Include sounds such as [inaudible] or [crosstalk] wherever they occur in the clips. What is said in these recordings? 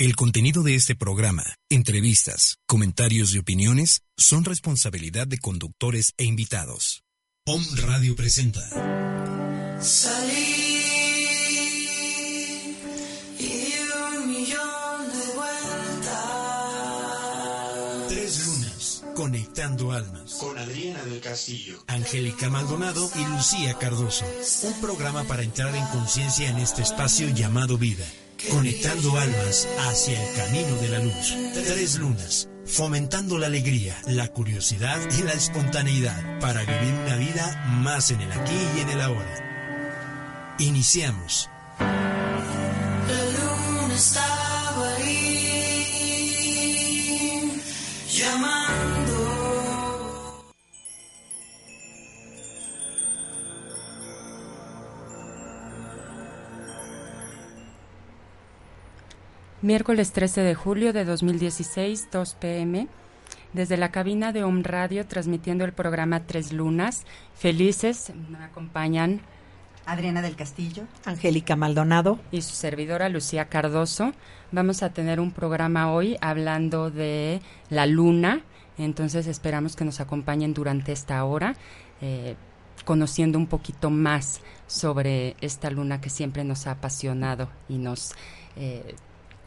El contenido de este programa, entrevistas, comentarios y opiniones son responsabilidad de conductores e invitados. POM Radio presenta. Salí y un millón de vueltas. Tres lunas, conectando almas. Con Adriana del Castillo. Angélica Maldonado y Lucía Cardoso. Un programa para entrar en conciencia en este espacio llamado vida. Conectando almas hacia el camino de la luz. Tres lunas. Fomentando la alegría, la curiosidad y la espontaneidad para vivir una vida más en el aquí y en el ahora. Iniciamos. La luna estaba Miércoles 13 de julio de 2016, 2 pm, desde la cabina de Om Radio, transmitiendo el programa Tres Lunas. Felices, me acompañan Adriana del Castillo. Angélica Maldonado. y su servidora Lucía Cardoso. Vamos a tener un programa hoy hablando de la luna, entonces esperamos que nos acompañen durante esta hora, eh, conociendo un poquito más sobre esta luna que siempre nos ha apasionado y nos eh,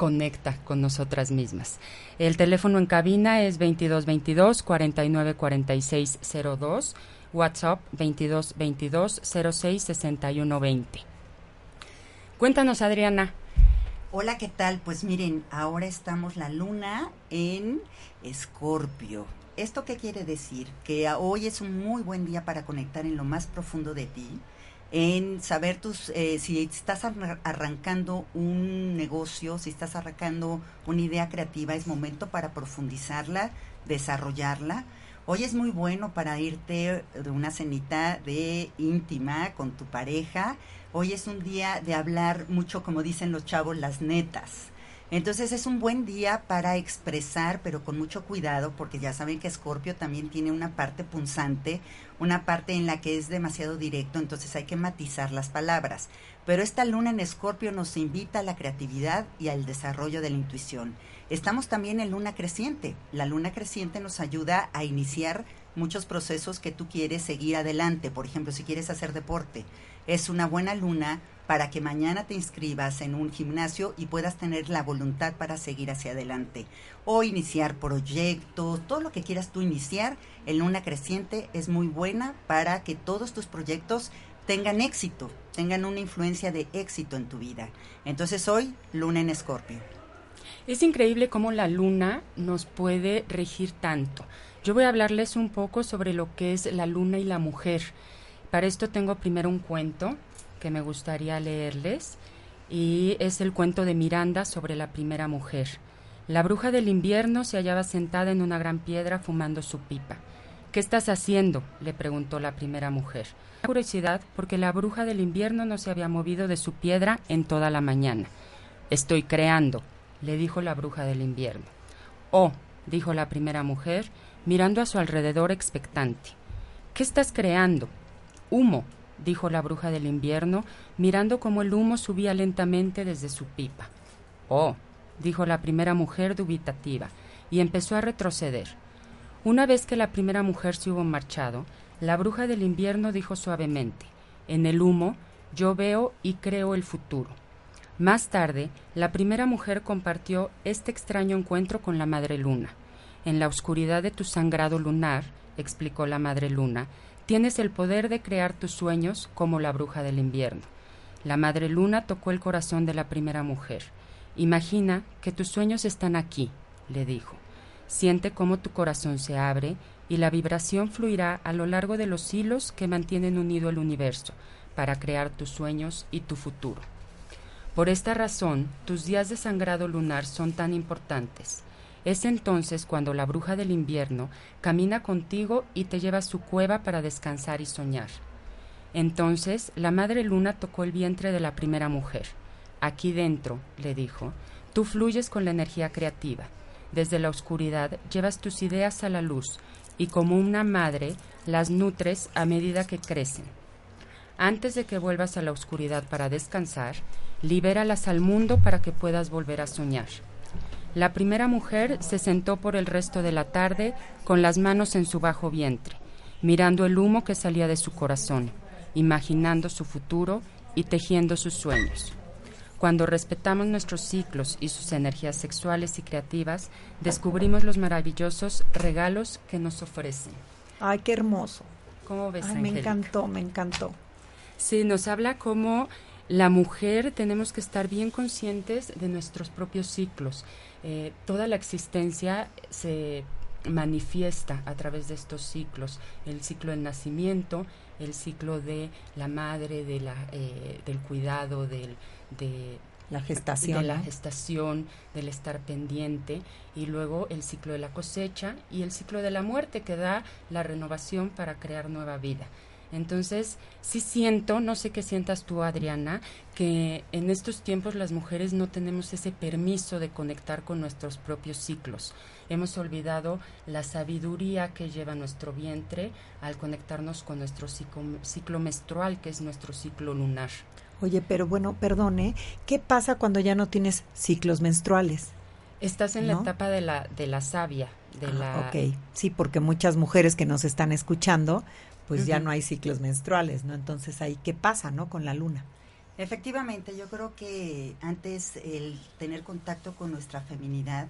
conecta con nosotras mismas. El teléfono en cabina es 2222 494602, WhatsApp 2222 06 6120. Cuéntanos, Adriana. Hola, ¿qué tal? Pues miren, ahora estamos la luna en Escorpio. ¿Esto qué quiere decir? Que hoy es un muy buen día para conectar en lo más profundo de ti, en saber tus, eh, si estás arra- arrancando un negocio, si estás arrancando una idea creativa, es momento para profundizarla, desarrollarla. Hoy es muy bueno para irte de una cenita de íntima con tu pareja. Hoy es un día de hablar mucho, como dicen los chavos, las netas. Entonces es un buen día para expresar, pero con mucho cuidado, porque ya saben que Escorpio también tiene una parte punzante, una parte en la que es demasiado directo, entonces hay que matizar las palabras. Pero esta luna en Escorpio nos invita a la creatividad y al desarrollo de la intuición. Estamos también en luna creciente. La luna creciente nos ayuda a iniciar muchos procesos que tú quieres seguir adelante. Por ejemplo, si quieres hacer deporte, es una buena luna para que mañana te inscribas en un gimnasio y puedas tener la voluntad para seguir hacia adelante. O iniciar proyectos, todo lo que quieras tú iniciar, en luna creciente es muy buena para que todos tus proyectos tengan éxito, tengan una influencia de éxito en tu vida. Entonces hoy, luna en escorpio. Es increíble cómo la luna nos puede regir tanto. Yo voy a hablarles un poco sobre lo que es la luna y la mujer. Para esto tengo primero un cuento que me gustaría leerles y es el cuento de Miranda sobre la primera mujer. La bruja del invierno se hallaba sentada en una gran piedra fumando su pipa. ¿Qué estás haciendo? le preguntó la primera mujer. Curiosidad porque la bruja del invierno no se había movido de su piedra en toda la mañana. Estoy creando, le dijo la bruja del invierno. Oh, dijo la primera mujer, mirando a su alrededor expectante. ¿Qué estás creando? Humo, dijo la bruja del invierno, mirando cómo el humo subía lentamente desde su pipa. Oh, dijo la primera mujer dubitativa, y empezó a retroceder. Una vez que la primera mujer se hubo marchado, la bruja del invierno dijo suavemente, En el humo yo veo y creo el futuro. Más tarde, la primera mujer compartió este extraño encuentro con la Madre Luna. En la oscuridad de tu sangrado lunar, explicó la Madre Luna, tienes el poder de crear tus sueños como la bruja del invierno. La Madre Luna tocó el corazón de la primera mujer. Imagina que tus sueños están aquí, le dijo. Siente cómo tu corazón se abre y la vibración fluirá a lo largo de los hilos que mantienen unido el universo para crear tus sueños y tu futuro. Por esta razón, tus días de sangrado lunar son tan importantes. Es entonces cuando la bruja del invierno camina contigo y te lleva a su cueva para descansar y soñar. Entonces la madre luna tocó el vientre de la primera mujer. Aquí dentro, le dijo, tú fluyes con la energía creativa. Desde la oscuridad llevas tus ideas a la luz y como una madre las nutres a medida que crecen. Antes de que vuelvas a la oscuridad para descansar, libéralas al mundo para que puedas volver a soñar. La primera mujer se sentó por el resto de la tarde con las manos en su bajo vientre, mirando el humo que salía de su corazón, imaginando su futuro y tejiendo sus sueños. Cuando respetamos nuestros ciclos y sus energías sexuales y creativas, descubrimos los maravillosos regalos que nos ofrecen. Ay, qué hermoso. ¿Cómo ves, Ay, me encantó, me encantó. Sí, nos habla cómo la mujer tenemos que estar bien conscientes de nuestros propios ciclos. Eh, toda la existencia se manifiesta a través de estos ciclos. El ciclo del nacimiento, el ciclo de la madre, de la, eh, del cuidado, del, de, La gestación. de la gestación, del estar pendiente, y luego el ciclo de la cosecha y el ciclo de la muerte que da la renovación para crear nueva vida. Entonces, sí siento, no sé qué sientas tú, Adriana, que en estos tiempos las mujeres no tenemos ese permiso de conectar con nuestros propios ciclos. Hemos olvidado la sabiduría que lleva nuestro vientre al conectarnos con nuestro ciclo, ciclo menstrual, que es nuestro ciclo lunar. Oye, pero bueno, perdone, ¿qué pasa cuando ya no tienes ciclos menstruales? Estás en la etapa de la, de la savia, de Ah, la... ok, sí, porque muchas mujeres que nos están escuchando, pues ya no hay ciclos menstruales, ¿no? Entonces ahí, ¿qué pasa, no? Con la luna. Efectivamente, yo creo que antes el tener contacto con nuestra feminidad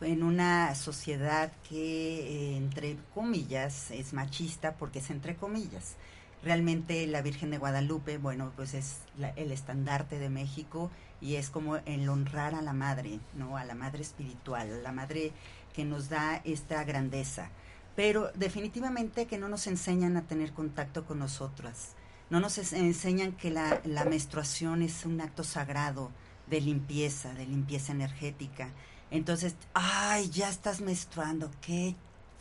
en una sociedad que, entre comillas, es machista, porque es entre comillas. Realmente la Virgen de Guadalupe, bueno, pues es la- el estandarte de México y es como el honrar a la madre, ¿no? A la madre espiritual, a la madre que nos da esta grandeza. Pero definitivamente que no nos enseñan a tener contacto con nosotras. No nos enseñan que la menstruación es un acto sagrado de limpieza, de limpieza energética. Entonces, ay, ya estás menstruando, qué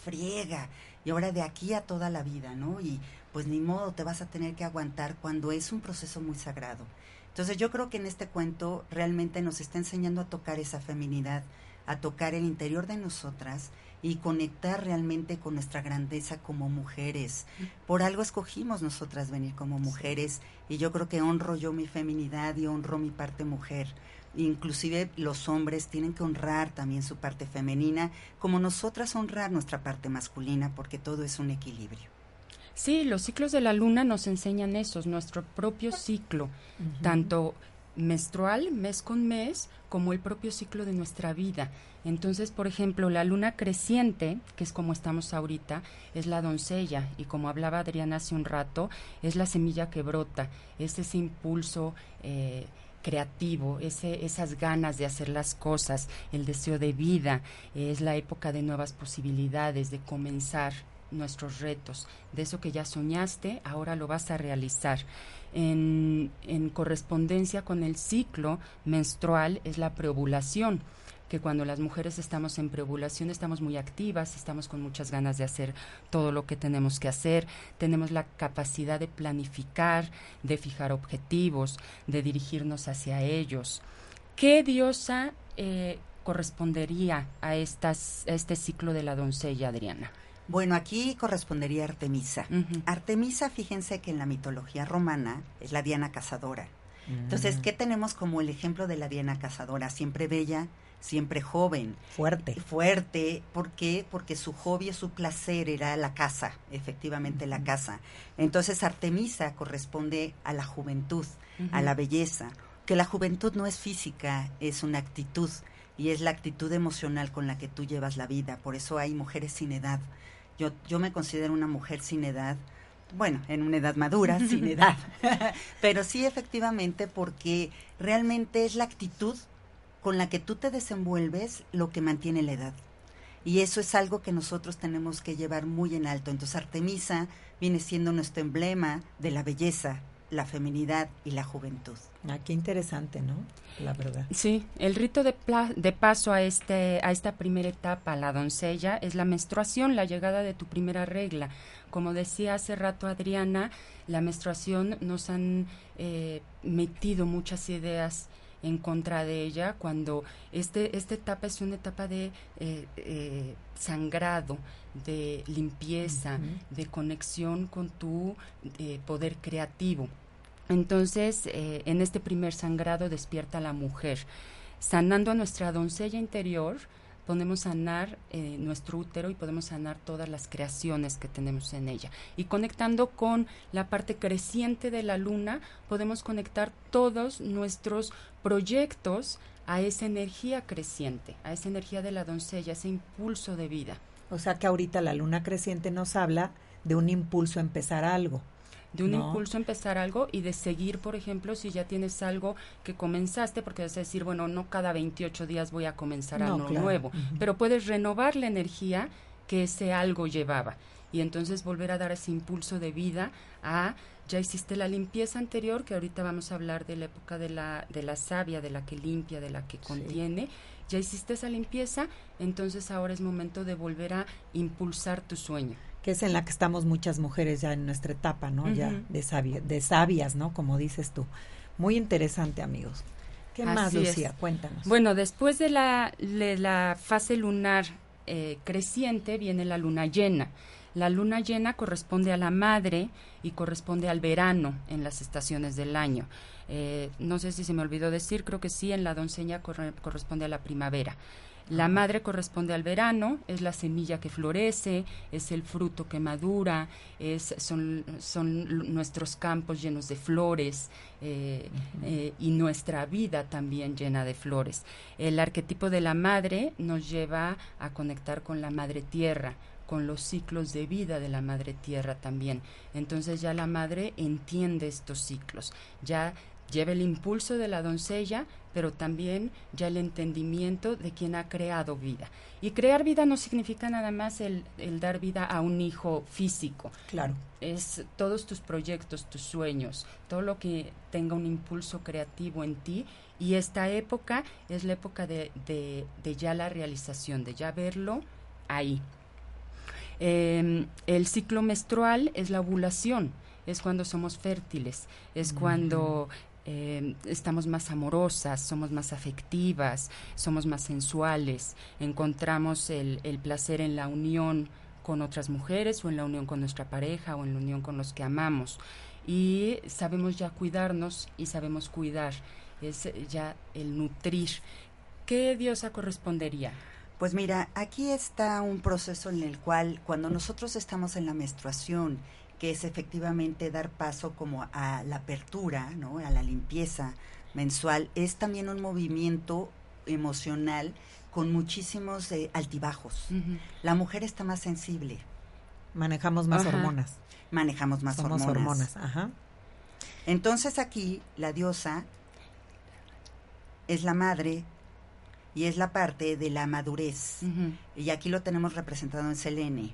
friega. Y ahora de aquí a toda la vida, ¿no? Y pues ni modo, te vas a tener que aguantar cuando es un proceso muy sagrado. Entonces yo creo que en este cuento realmente nos está enseñando a tocar esa feminidad, a tocar el interior de nosotras y conectar realmente con nuestra grandeza como mujeres. Por algo escogimos nosotras venir como mujeres y yo creo que honro yo mi feminidad y honro mi parte mujer. Inclusive los hombres tienen que honrar también su parte femenina, como nosotras honrar nuestra parte masculina, porque todo es un equilibrio. Sí, los ciclos de la luna nos enseñan eso, nuestro propio ciclo, tanto menstrual, mes con mes, como el propio ciclo de nuestra vida. Entonces, por ejemplo, la luna creciente, que es como estamos ahorita, es la doncella y como hablaba Adriana hace un rato, es la semilla que brota, es ese impulso eh, creativo, ese, esas ganas de hacer las cosas, el deseo de vida, es la época de nuevas posibilidades, de comenzar nuestros retos, de eso que ya soñaste, ahora lo vas a realizar. En, en correspondencia con el ciclo menstrual es la preovulación, que cuando las mujeres estamos en preovulación estamos muy activas, estamos con muchas ganas de hacer todo lo que tenemos que hacer, tenemos la capacidad de planificar, de fijar objetivos, de dirigirnos hacia ellos. ¿Qué diosa eh, correspondería a, estas, a este ciclo de la doncella, Adriana? Bueno, aquí correspondería Artemisa. Artemisa, fíjense que en la mitología romana es la Diana cazadora. Entonces, ¿qué tenemos como el ejemplo de la Diana cazadora? Siempre bella, siempre joven, Fuerte. fuerte. ¿Por qué? Porque su hobby, su placer era la caza, efectivamente la caza. Entonces, Artemisa corresponde a la juventud, a la belleza. Que la juventud no es física, es una actitud. Y es la actitud emocional con la que tú llevas la vida. Por eso hay mujeres sin edad. Yo, yo me considero una mujer sin edad, bueno, en una edad madura, sin [laughs] edad, [laughs] pero sí efectivamente porque realmente es la actitud con la que tú te desenvuelves lo que mantiene la edad. Y eso es algo que nosotros tenemos que llevar muy en alto. Entonces Artemisa viene siendo nuestro emblema de la belleza, la feminidad y la juventud. Ah, qué interesante, ¿no? La verdad. Sí, el rito de, pla- de paso a, este, a esta primera etapa, la doncella, es la menstruación, la llegada de tu primera regla. Como decía hace rato Adriana, la menstruación nos han eh, metido muchas ideas en contra de ella cuando este, esta etapa es una etapa de eh, eh, sangrado, de limpieza, de conexión con tu eh, poder creativo. Entonces, eh, en este primer sangrado despierta la mujer. sanando a nuestra doncella interior, podemos sanar eh, nuestro útero y podemos sanar todas las creaciones que tenemos en ella. Y conectando con la parte creciente de la luna, podemos conectar todos nuestros proyectos a esa energía creciente, a esa energía de la doncella, ese impulso de vida. O sea que ahorita la luna creciente nos habla de un impulso a empezar algo de un impulso a empezar algo y de seguir, por ejemplo, si ya tienes algo que comenzaste, porque vas a decir, bueno, no cada 28 días voy a comenzar algo nuevo, pero puedes renovar la energía que ese algo llevaba y entonces volver a dar ese impulso de vida a ya hiciste la limpieza anterior, que ahorita vamos a hablar de la época de la, de la savia, de la que limpia, de la que contiene, ya hiciste esa limpieza, entonces ahora es momento de volver a impulsar tu sueño que es en la que estamos muchas mujeres ya en nuestra etapa, ¿no? Ya de, de sabias, ¿no? Como dices tú. Muy interesante, amigos. ¿Qué más, Lucía? Cuéntanos. Bueno, después de la, la fase lunar eh, creciente viene la luna llena. La luna llena corresponde a la madre y corresponde al verano en las estaciones del año. Eh, no sé si se me olvidó decir, creo que sí, en la doncella corresponde a la primavera. La madre corresponde al verano, es la semilla que florece, es el fruto que madura, es, son, son nuestros campos llenos de flores eh, eh, y nuestra vida también llena de flores. El arquetipo de la madre nos lleva a conectar con la madre tierra, con los ciclos de vida de la madre tierra también. Entonces ya la madre entiende estos ciclos, ya lleva el impulso de la doncella, pero también ya el entendimiento de quien ha creado vida. Y crear vida no significa nada más el, dar vida a un hijo físico. Claro. Es todos tus proyectos, tus sueños, todo lo que tenga un impulso creativo en ti. Y esta época es la época de, de, ya la realización, de ya verlo ahí. Em, el ciclo menstrual es la ovulación es cuando somos fértiles, es cuando eh, estamos más amorosas, somos más afectivas, somos más sensuales, encontramos el, el, placer en la unión con otras mujeres o en la unión con nuestra pareja o en la unión con los que amamos. Y sabemos ya cuidarnos y sabemos cuidar, es ya el nutrir. ¿Qué diosa correspondería? Pues mira, aquí está un proceso en el cual cuando nosotros estamos en la menstruación que es efectivamente dar paso como a la apertura, ¿no? a la limpieza mensual, es también un movimiento emocional con muchísimos eh, altibajos. La mujer está más sensible. Manejamos más hormonas. Manejamos más Somos hormonas. Ajá. Entonces aquí la diosa es la madre y es la parte de la madurez. Y aquí lo tenemos representado en Selene.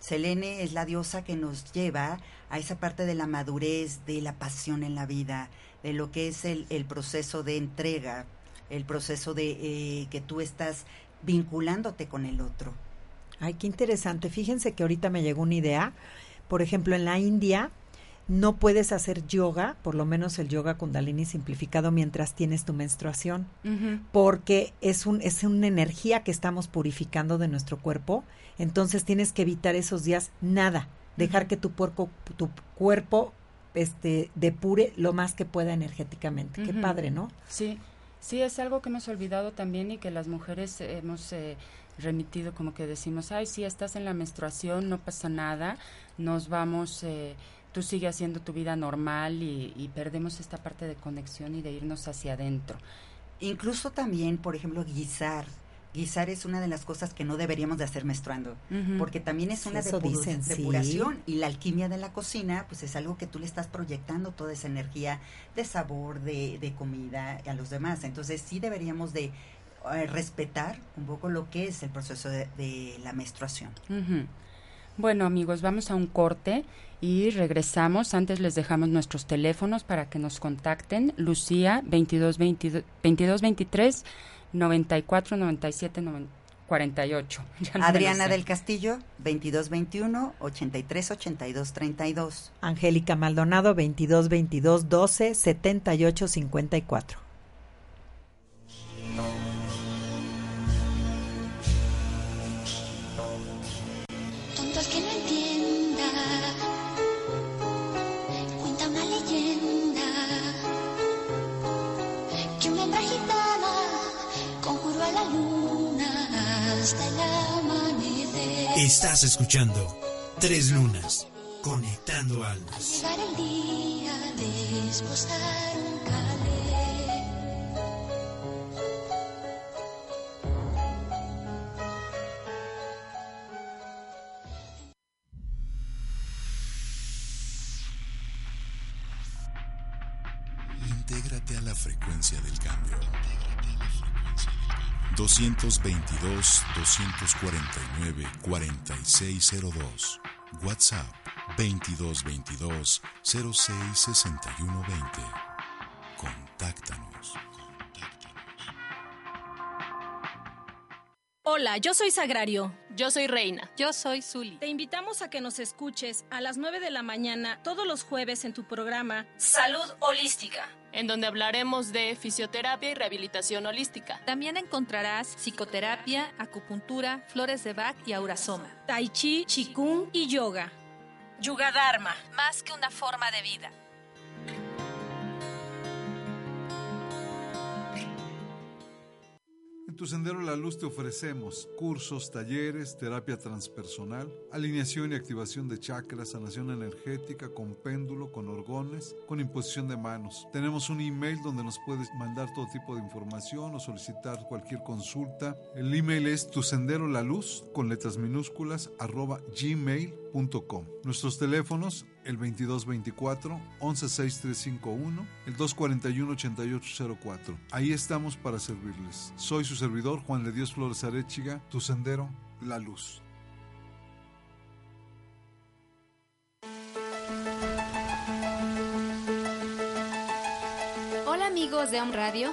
Selene es la diosa que nos lleva a esa parte de la madurez, de la pasión en la vida, de lo que es el, proceso de entrega, el proceso de eh, que tú estás vinculándote con el otro. Ay, qué interesante. Fíjense que ahorita me llegó una idea. Por ejemplo, en la India no puedes hacer yoga, por lo menos el yoga kundalini simplificado mientras tienes tu menstruación, porque es un es una energía que estamos purificando de nuestro cuerpo, entonces tienes que evitar esos días nada, dejar que tu cuerpo tu cuerpo este depure lo más que pueda energéticamente. Qué padre, ¿no? Sí. Sí, es algo que hemos olvidado también y que las mujeres hemos eh, remitido como que decimos, ay, si estás en la menstruación, no pasa nada, nos vamos eh, tú sigues haciendo tu vida normal y, perdemos esta parte de conexión y de irnos hacia adentro. Incluso también, por ejemplo, guisar. Guisar es una de las cosas que no deberíamos de hacer menstruando, porque también es una depuración y la alquimia de la cocina, pues es algo que tú le estás proyectando toda esa energía de sabor, de, de comida a los demás. Entonces sí deberíamos de eh, respetar un poco lo que es el proceso de, la menstruación. Bueno amigos, vamos a un corte y regresamos. Antes les dejamos nuestros teléfonos para que nos contacten. Lucía 22, 23 94 97 48. Adriana del Castillo 22 21 83 82 32. Angélica Maldonado 22 22 12 78 54. Estás escuchando Tres Lunas, conectando almas. 222 249 4602. WhatsApp 2222 066120. Contáctanos. Hola, yo soy Sagrario. Yo soy Reina. Yo soy Zuli. Te invitamos a que nos escuches a las 9 de la mañana todos los jueves en tu programa Salud Holística, en donde hablaremos de fisioterapia y rehabilitación holística. También encontrarás psicoterapia, acupuntura, flores de Bach y aurasoma. Tai Chi, Qigong y Yoga. Yuga Dharma. Más que una forma de vida. Tu Sendero La Luz te ofrecemos cursos, talleres, terapia transpersonal, alineación y activación de chakras, sanación energética con péndulo, con orgones, con imposición de manos. Tenemos un email donde nos puedes mandar todo tipo de información o solicitar cualquier consulta. El email es tu sendero la luz con letras minúsculas arroba Nuestros teléfonos el 2224 116351, el 241 8804. Ahí estamos para servirles. Soy su servidor Juan de Dios Flores Arechiga, tu sendero, la luz. Hola amigos de Home Radio,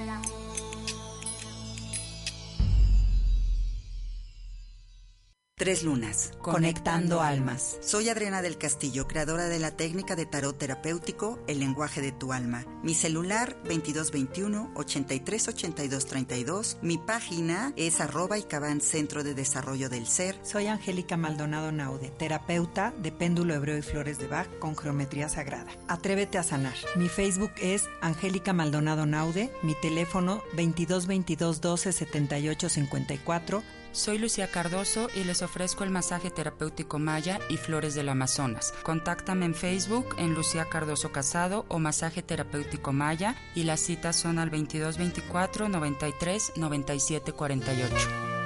Tres lunas, conectando almas. Soy Adriana del Castillo, creadora de la técnica de tarot terapéutico El lenguaje de tu alma. Mi celular 2221 838232. Mi página es arroba y cabán Centro de Desarrollo del Ser. Soy Angélica Maldonado Naude, terapeuta de péndulo hebreo y flores de Bach con geometría sagrada. Atrévete a sanar. Mi Facebook es Angélica Maldonado Naude, mi teléfono 2222 12 78 54. Soy Lucía Cardoso y les ofrezco el masaje terapéutico Maya y Flores del Amazonas. Contáctame en Facebook en Lucía Cardoso Casado o Masaje Terapéutico Maya y las citas son al 2224 93 97 48.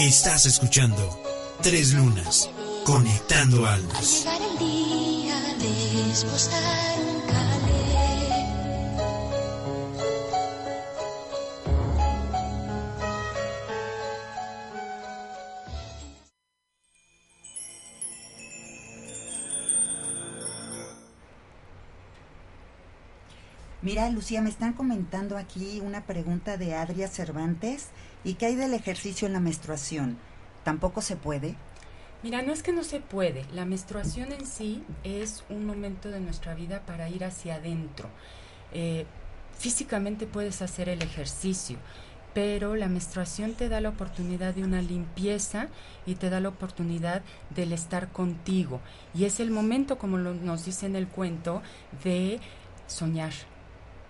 Estás escuchando Tres Lunas, conectando Al almas. Mira, Lucía, me están comentando aquí una pregunta de Adria Cervantes. ¿Y qué hay del ejercicio en la menstruación? ¿Tampoco se puede? Mira, no es que no se puede. La menstruación en sí es un momento de nuestra vida para ir hacia adentro. Eh, físicamente puedes hacer el ejercicio, pero la menstruación te da la oportunidad de una limpieza y te da la oportunidad del estar contigo. Y es el momento, como lo- nos dice en el cuento, de soñar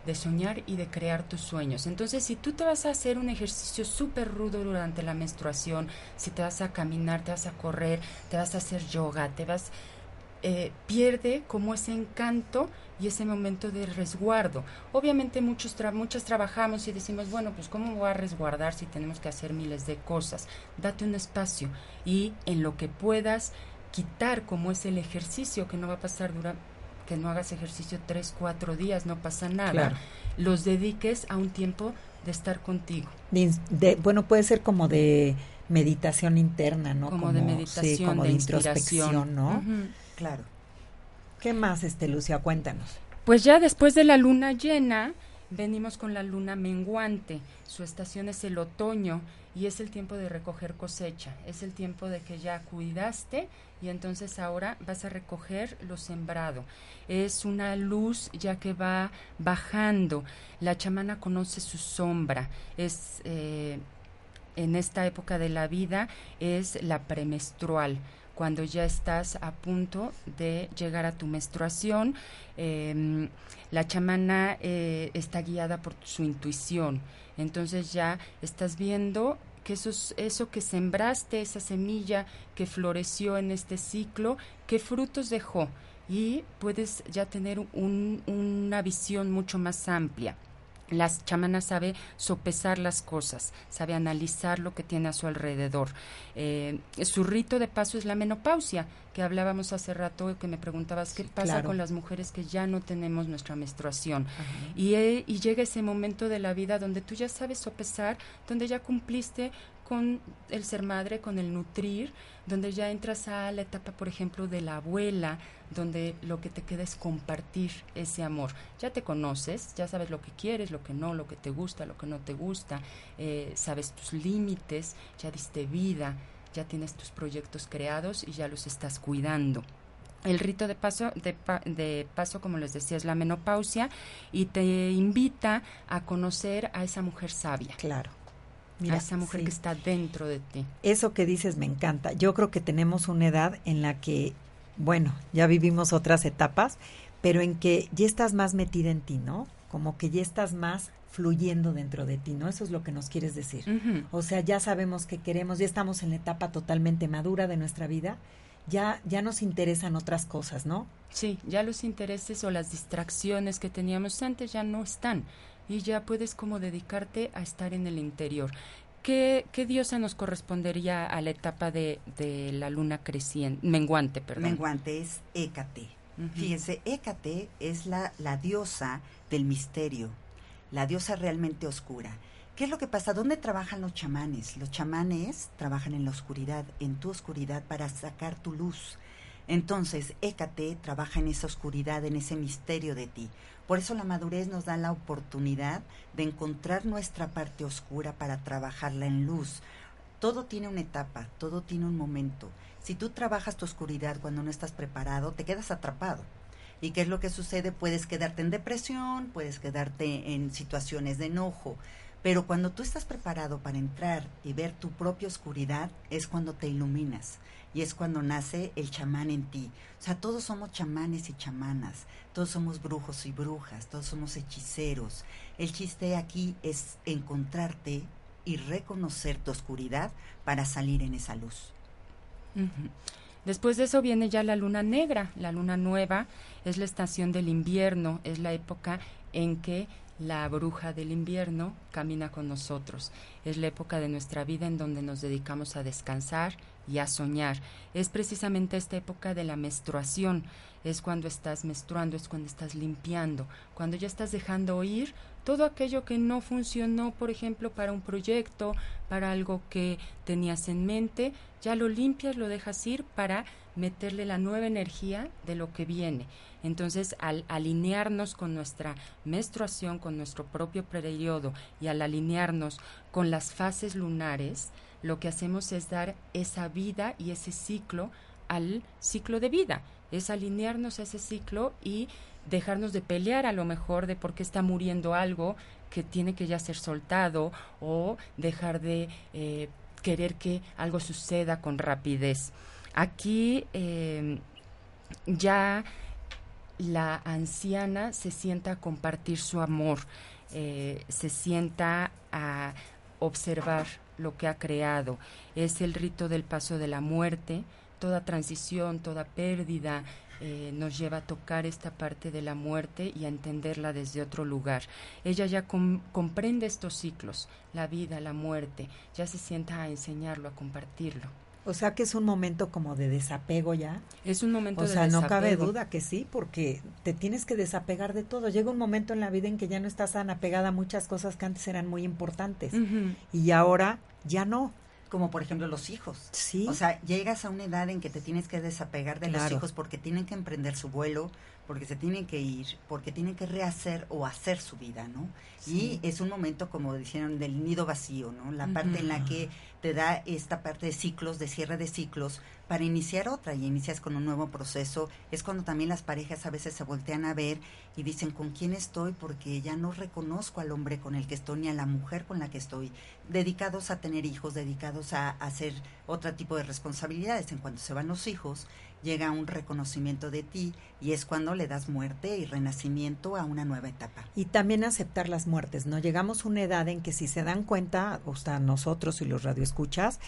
de soñar y de crear tus sueños. Entonces, si tú te vas a hacer un ejercicio súper rudo durante la menstruación, si te vas a caminar, te vas a correr, te vas a hacer yoga, te vas, eh, pierde como ese encanto y ese momento de resguardo. Obviamente muchos tra- muchas trabajamos y decimos, bueno, pues ¿cómo voy a resguardar si tenemos que hacer miles de cosas? Date un espacio y en lo que puedas quitar como es el ejercicio que no va a pasar durante que no hagas ejercicio tres, cuatro días, no pasa nada. Claro. Los dediques a un tiempo de estar contigo. De ins- de- bueno, puede ser como de meditación interna, ¿no? Como de sí, meditación, como de introspección, ¿no? Claro. ¿Qué más, este, Lucia? Cuéntanos. Pues ya después de la luna llena, venimos con la luna menguante. Su estación es el otoño y es el tiempo de recoger cosecha. Es el tiempo de que ya cuidaste y entonces ahora vas a recoger lo sembrado. Es una luz ya que va bajando. La chamana conoce su sombra. Es eh, en esta época de la vida es la premenstrual cuando ya estás a punto de llegar a tu menstruación. Em, la chamana eh, está guiada por su intuición. Entonces ya estás viendo que eso, eso que sembraste, esa semilla que floreció en este ciclo, qué frutos dejó. Y puedes ya tener una visión mucho más amplia. La chamana sabe sopesar las cosas, sabe analizar lo que tiene a su alrededor. Eh, su rito de paso es la menopausia, que hablábamos hace rato, que me preguntabas qué pasa con las mujeres que ya no tenemos nuestra menstruación. Y, eh, y llega ese momento de la vida donde tú ya sabes sopesar, donde ya cumpliste con el ser madre, con el nutrir, donde ya entras a la etapa, por ejemplo, de la abuela, donde lo que te queda es compartir ese amor. Ya te conoces, ya sabes lo que quieres, lo que no, lo que te gusta, lo que no te gusta, eh, sabes tus límites, ya diste vida, ya tienes tus proyectos creados y ya los estás cuidando. El rito de paso, de, de, paso, como les decía, es la menopausia y te invita a conocer a esa mujer sabia. Claro a esa mujer que está dentro de ti. Eso que dices me encanta. Yo creo que tenemos una edad en la que, bueno, ya vivimos otras etapas, pero en que ya estás más metida en ti, ¿no? Como que ya estás más fluyendo dentro de ti, ¿no? Eso es lo que nos quieres decir. O sea, ya sabemos que queremos, ya estamos en la etapa totalmente madura de nuestra vida, ya, ya nos interesan otras cosas, ¿no? Sí, ya los intereses o las distracciones que teníamos antes ya no están y ya puedes como dedicarte a estar en el interior. ¿Qué, qué diosa nos correspondería a la etapa de, de la luna creciente, menguante, perdón? Menguante es Hécate. Fíjense, Hécate es la, la diosa del misterio, la diosa realmente oscura. ¿Qué es lo que pasa? ¿Dónde trabajan los chamanes? Los chamanes trabajan en la oscuridad, en tu oscuridad para sacar tu luz. Entonces, Hécate trabaja en esa oscuridad, en ese misterio de ti. Por eso la madurez nos da la oportunidad de encontrar nuestra parte oscura para trabajarla en luz. Todo tiene una etapa, todo tiene un momento. Si tú trabajas tu oscuridad cuando no estás preparado, te quedas atrapado. ¿Y qué es lo que sucede? Puedes quedarte en depresión, puedes quedarte en situaciones de enojo. Pero cuando tú estás preparado para entrar y ver tu propia oscuridad, es cuando te iluminas y es cuando nace el chamán en ti. O sea, todos somos chamanes y chamanas, todos somos brujos y brujas, todos somos hechiceros. El chiste aquí es encontrarte y reconocer tu oscuridad para salir en esa luz. Después de eso viene ya la luna negra, la luna nueva, es la estación del invierno, es la época en que la bruja del invierno camina con nosotros. Es la época de nuestra vida en donde nos dedicamos a descansar y a soñar. Es precisamente esta época de la menstruación. Es cuando estás menstruando, es cuando estás limpiando, cuando ya estás dejando ir todo aquello que no funcionó, por ejemplo, para un proyecto, para algo que tenías en mente, ya lo limpias, lo dejas ir para meterle la nueva energía de lo que viene. Entonces, al alinearnos con nuestra menstruación, con nuestro propio periodo y al alinearnos con las fases lunares, lo que hacemos es dar esa vida y ese ciclo al ciclo de vida, es alinearnos a ese ciclo y dejarnos de pelear a lo mejor de por qué está muriendo algo que tiene que ya ser soltado o dejar de eh, querer que algo suceda con rapidez. Aquí eh, ya la anciana se sienta a compartir su amor, eh, se sienta a observar lo que ha creado. Es el rito del paso de la muerte, toda transición, toda pérdida, eh, nos lleva a tocar esta parte de la muerte y a entenderla desde otro lugar. Ella ya comprende estos ciclos, la vida, la muerte, ya se sienta a enseñarlo, a compartirlo. O sea que es un momento como de desapego ya. Es un momento de desapego. O sea, no cabe duda que sí, porque te tienes que desapegar de todo. Llega un momento en la vida en que ya no estás tan apegada a muchas cosas que antes eran muy importantes. Y ahora ya no como por ejemplo los hijos. Sí. O sea, llegas a una edad en que te tienes que desapegar de los hijos porque tienen que emprender su vuelo, porque se tienen que ir, porque tienen que rehacer o hacer su vida, ¿no? Y es un momento, como dijeron, del nido vacío, ¿no? La parte en la que te da esta parte de ciclos, de cierre de ciclos, para iniciar otra y inicias con un nuevo proceso. Es cuando también las parejas a veces se voltean a ver y dicen, ¿con quién estoy? Porque ya no reconozco al hombre con el que estoy ni a la mujer con la que estoy. Dedicados a tener hijos, dedicados a, hacer otro tipo de responsabilidades. En cuanto se van los hijos, llega un reconocimiento de ti y es cuando le das muerte y renacimiento a una nueva etapa. Y también aceptar las muertes, ¿no? Llegamos a una edad en que si se dan cuenta, o sea, nosotros y los radioescuchas,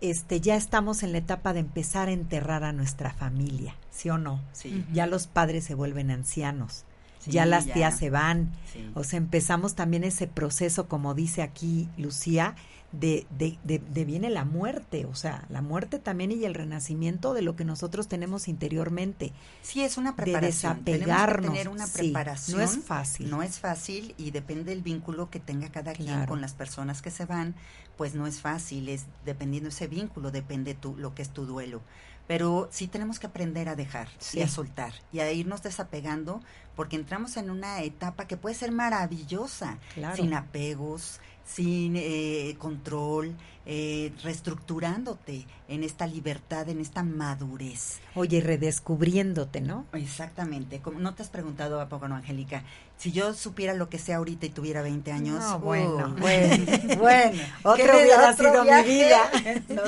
este, ya estamos en la etapa de empezar a enterrar a nuestra familia, ¿sí o no? Sí. Ya los padres se vuelven ancianos, ya las tías se van, o sea, empezamos también ese proceso, como dice aquí Lucía, de, de, de, viene la muerte, o sea, la muerte también y el renacimiento de lo que nosotros tenemos interiormente. Sí, es una preparación. De desapegarnos. tener una preparación. no es fácil. No es fácil y depende del vínculo que tenga cada quien con las personas que se van, pues no es fácil, es dependiendo ese vínculo, depende tu, lo que es tu duelo. Pero sí tenemos que aprender a dejar y a soltar y a irnos desapegando porque entramos en una etapa que puede ser maravillosa, sin apegos, sin eh, control, eh, reestructurándote en esta libertad, en esta madurez. Oye, redescubriéndote, ¿no? Exactamente. Como no te has preguntado a poco, no, Angélica, si yo supiera lo que sé ahorita y tuviera 20 años, no, bueno, uh, bueno, [laughs] bueno, otro hubiera sido mi vida. [laughs] No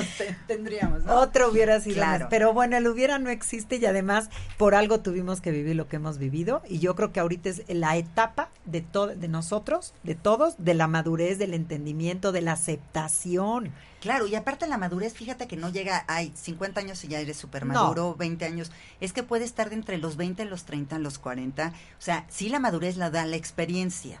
tendríamos, ¿no? Otro hubiera sido, claro. pero bueno, el hubiera no existe y además por algo tuvimos que vivir lo que hemos vivido y yo creo que ahorita es la etapa de todo, de nosotros, de todos, de la madurez, del entendimiento, de la aceptación. Claro, y aparte la madurez, fíjate que no llega, ay, 50 años y ya eres súper maduro, 20 años, es que puede estar de entre los 20, los 30, los 40, o sea, sí la madurez la da la experiencia,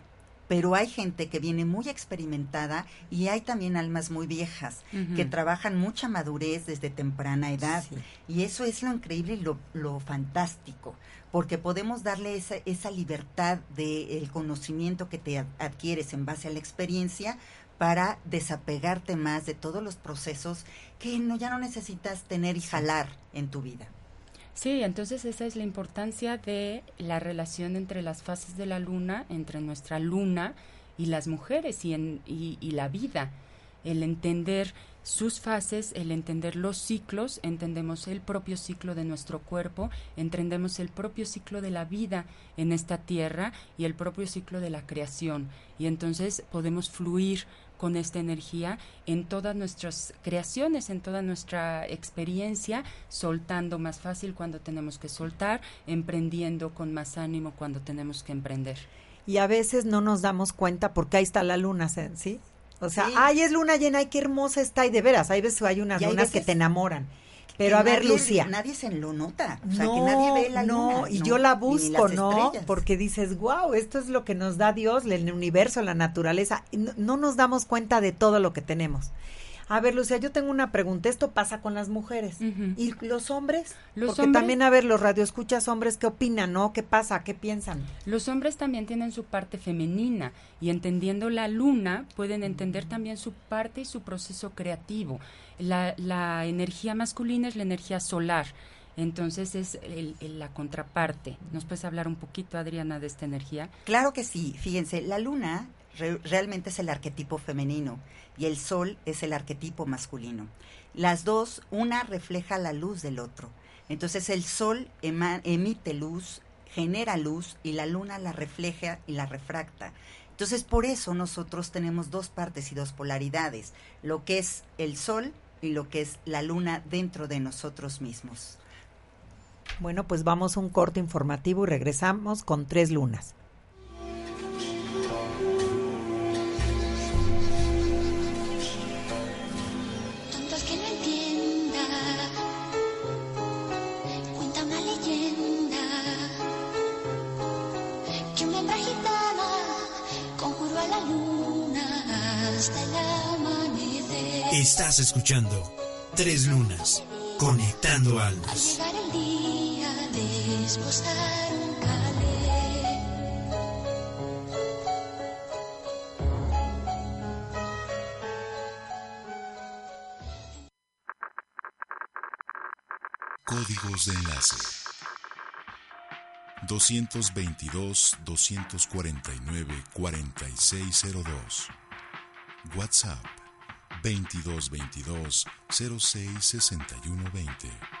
pero hay gente que viene muy experimentada y hay también almas muy viejas que trabajan mucha madurez desde temprana edad. Y eso es lo increíble y lo, lo fantástico, porque podemos darle esa, esa libertad del conocimiento que te adquieres en base a la experiencia para desapegarte más de todos los procesos que no, ya no necesitas tener y jalar en tu vida. Sí, entonces esa es la importancia de la relación entre las fases de la luna, entre nuestra luna y las mujeres y, y la vida. El entender sus fases, el entender los ciclos, entendemos el propio ciclo de nuestro cuerpo, entendemos el propio ciclo de la vida en esta tierra y el propio ciclo de la creación. Y entonces podemos fluir con esta energía en todas nuestras creaciones, en toda nuestra experiencia, soltando más fácil cuando tenemos que soltar, emprendiendo con más ánimo cuando tenemos que emprender. Y a veces no nos damos cuenta porque ahí está la luna, ¿sí? O sea, ay, es luna llena, ay, qué hermosa está. Y de veras, hay veces hay unas lunas que te enamoran. Pero a ver, Lucía. Nadie se lo nota. O sea, que nadie ve la no, Y yo la busco, ¿no? Porque dices, wow, esto es lo que nos da Dios, el universo, la naturaleza. No, no nos damos cuenta de todo lo que tenemos. A ver, Lucía, yo tengo una pregunta. Esto pasa con las mujeres. ¿Y los hombres? Los Porque también, a ver, los radioescuchas hombres, ¿qué opinan, no? ¿Qué pasa? ¿Qué piensan? Los hombres también tienen su parte femenina y entendiendo la luna pueden entender también su parte y su proceso creativo. La, la energía masculina es la energía solar. Entonces es el, el, la contraparte. ¿Nos puedes hablar un poquito, Adriana, de esta energía? Claro que sí. Fíjense, la luna re realmente es el arquetipo femenino y el sol es el arquetipo masculino. Las dos, una refleja la luz del otro. Entonces el sol emite luz, genera luz y la luna la refleja y la refracta. Entonces por eso nosotros tenemos dos partes y dos polaridades, lo que es el sol y lo que es la luna dentro de nosotros mismos. Bueno, pues vamos a un corte informativo y regresamos con tres lunas. Estás escuchando Tres Lunas, conectando almas. Al llegar el día de esposar un calé. Códigos de enlace. 222-249-4602. WhatsApp 22 22 06 61 20.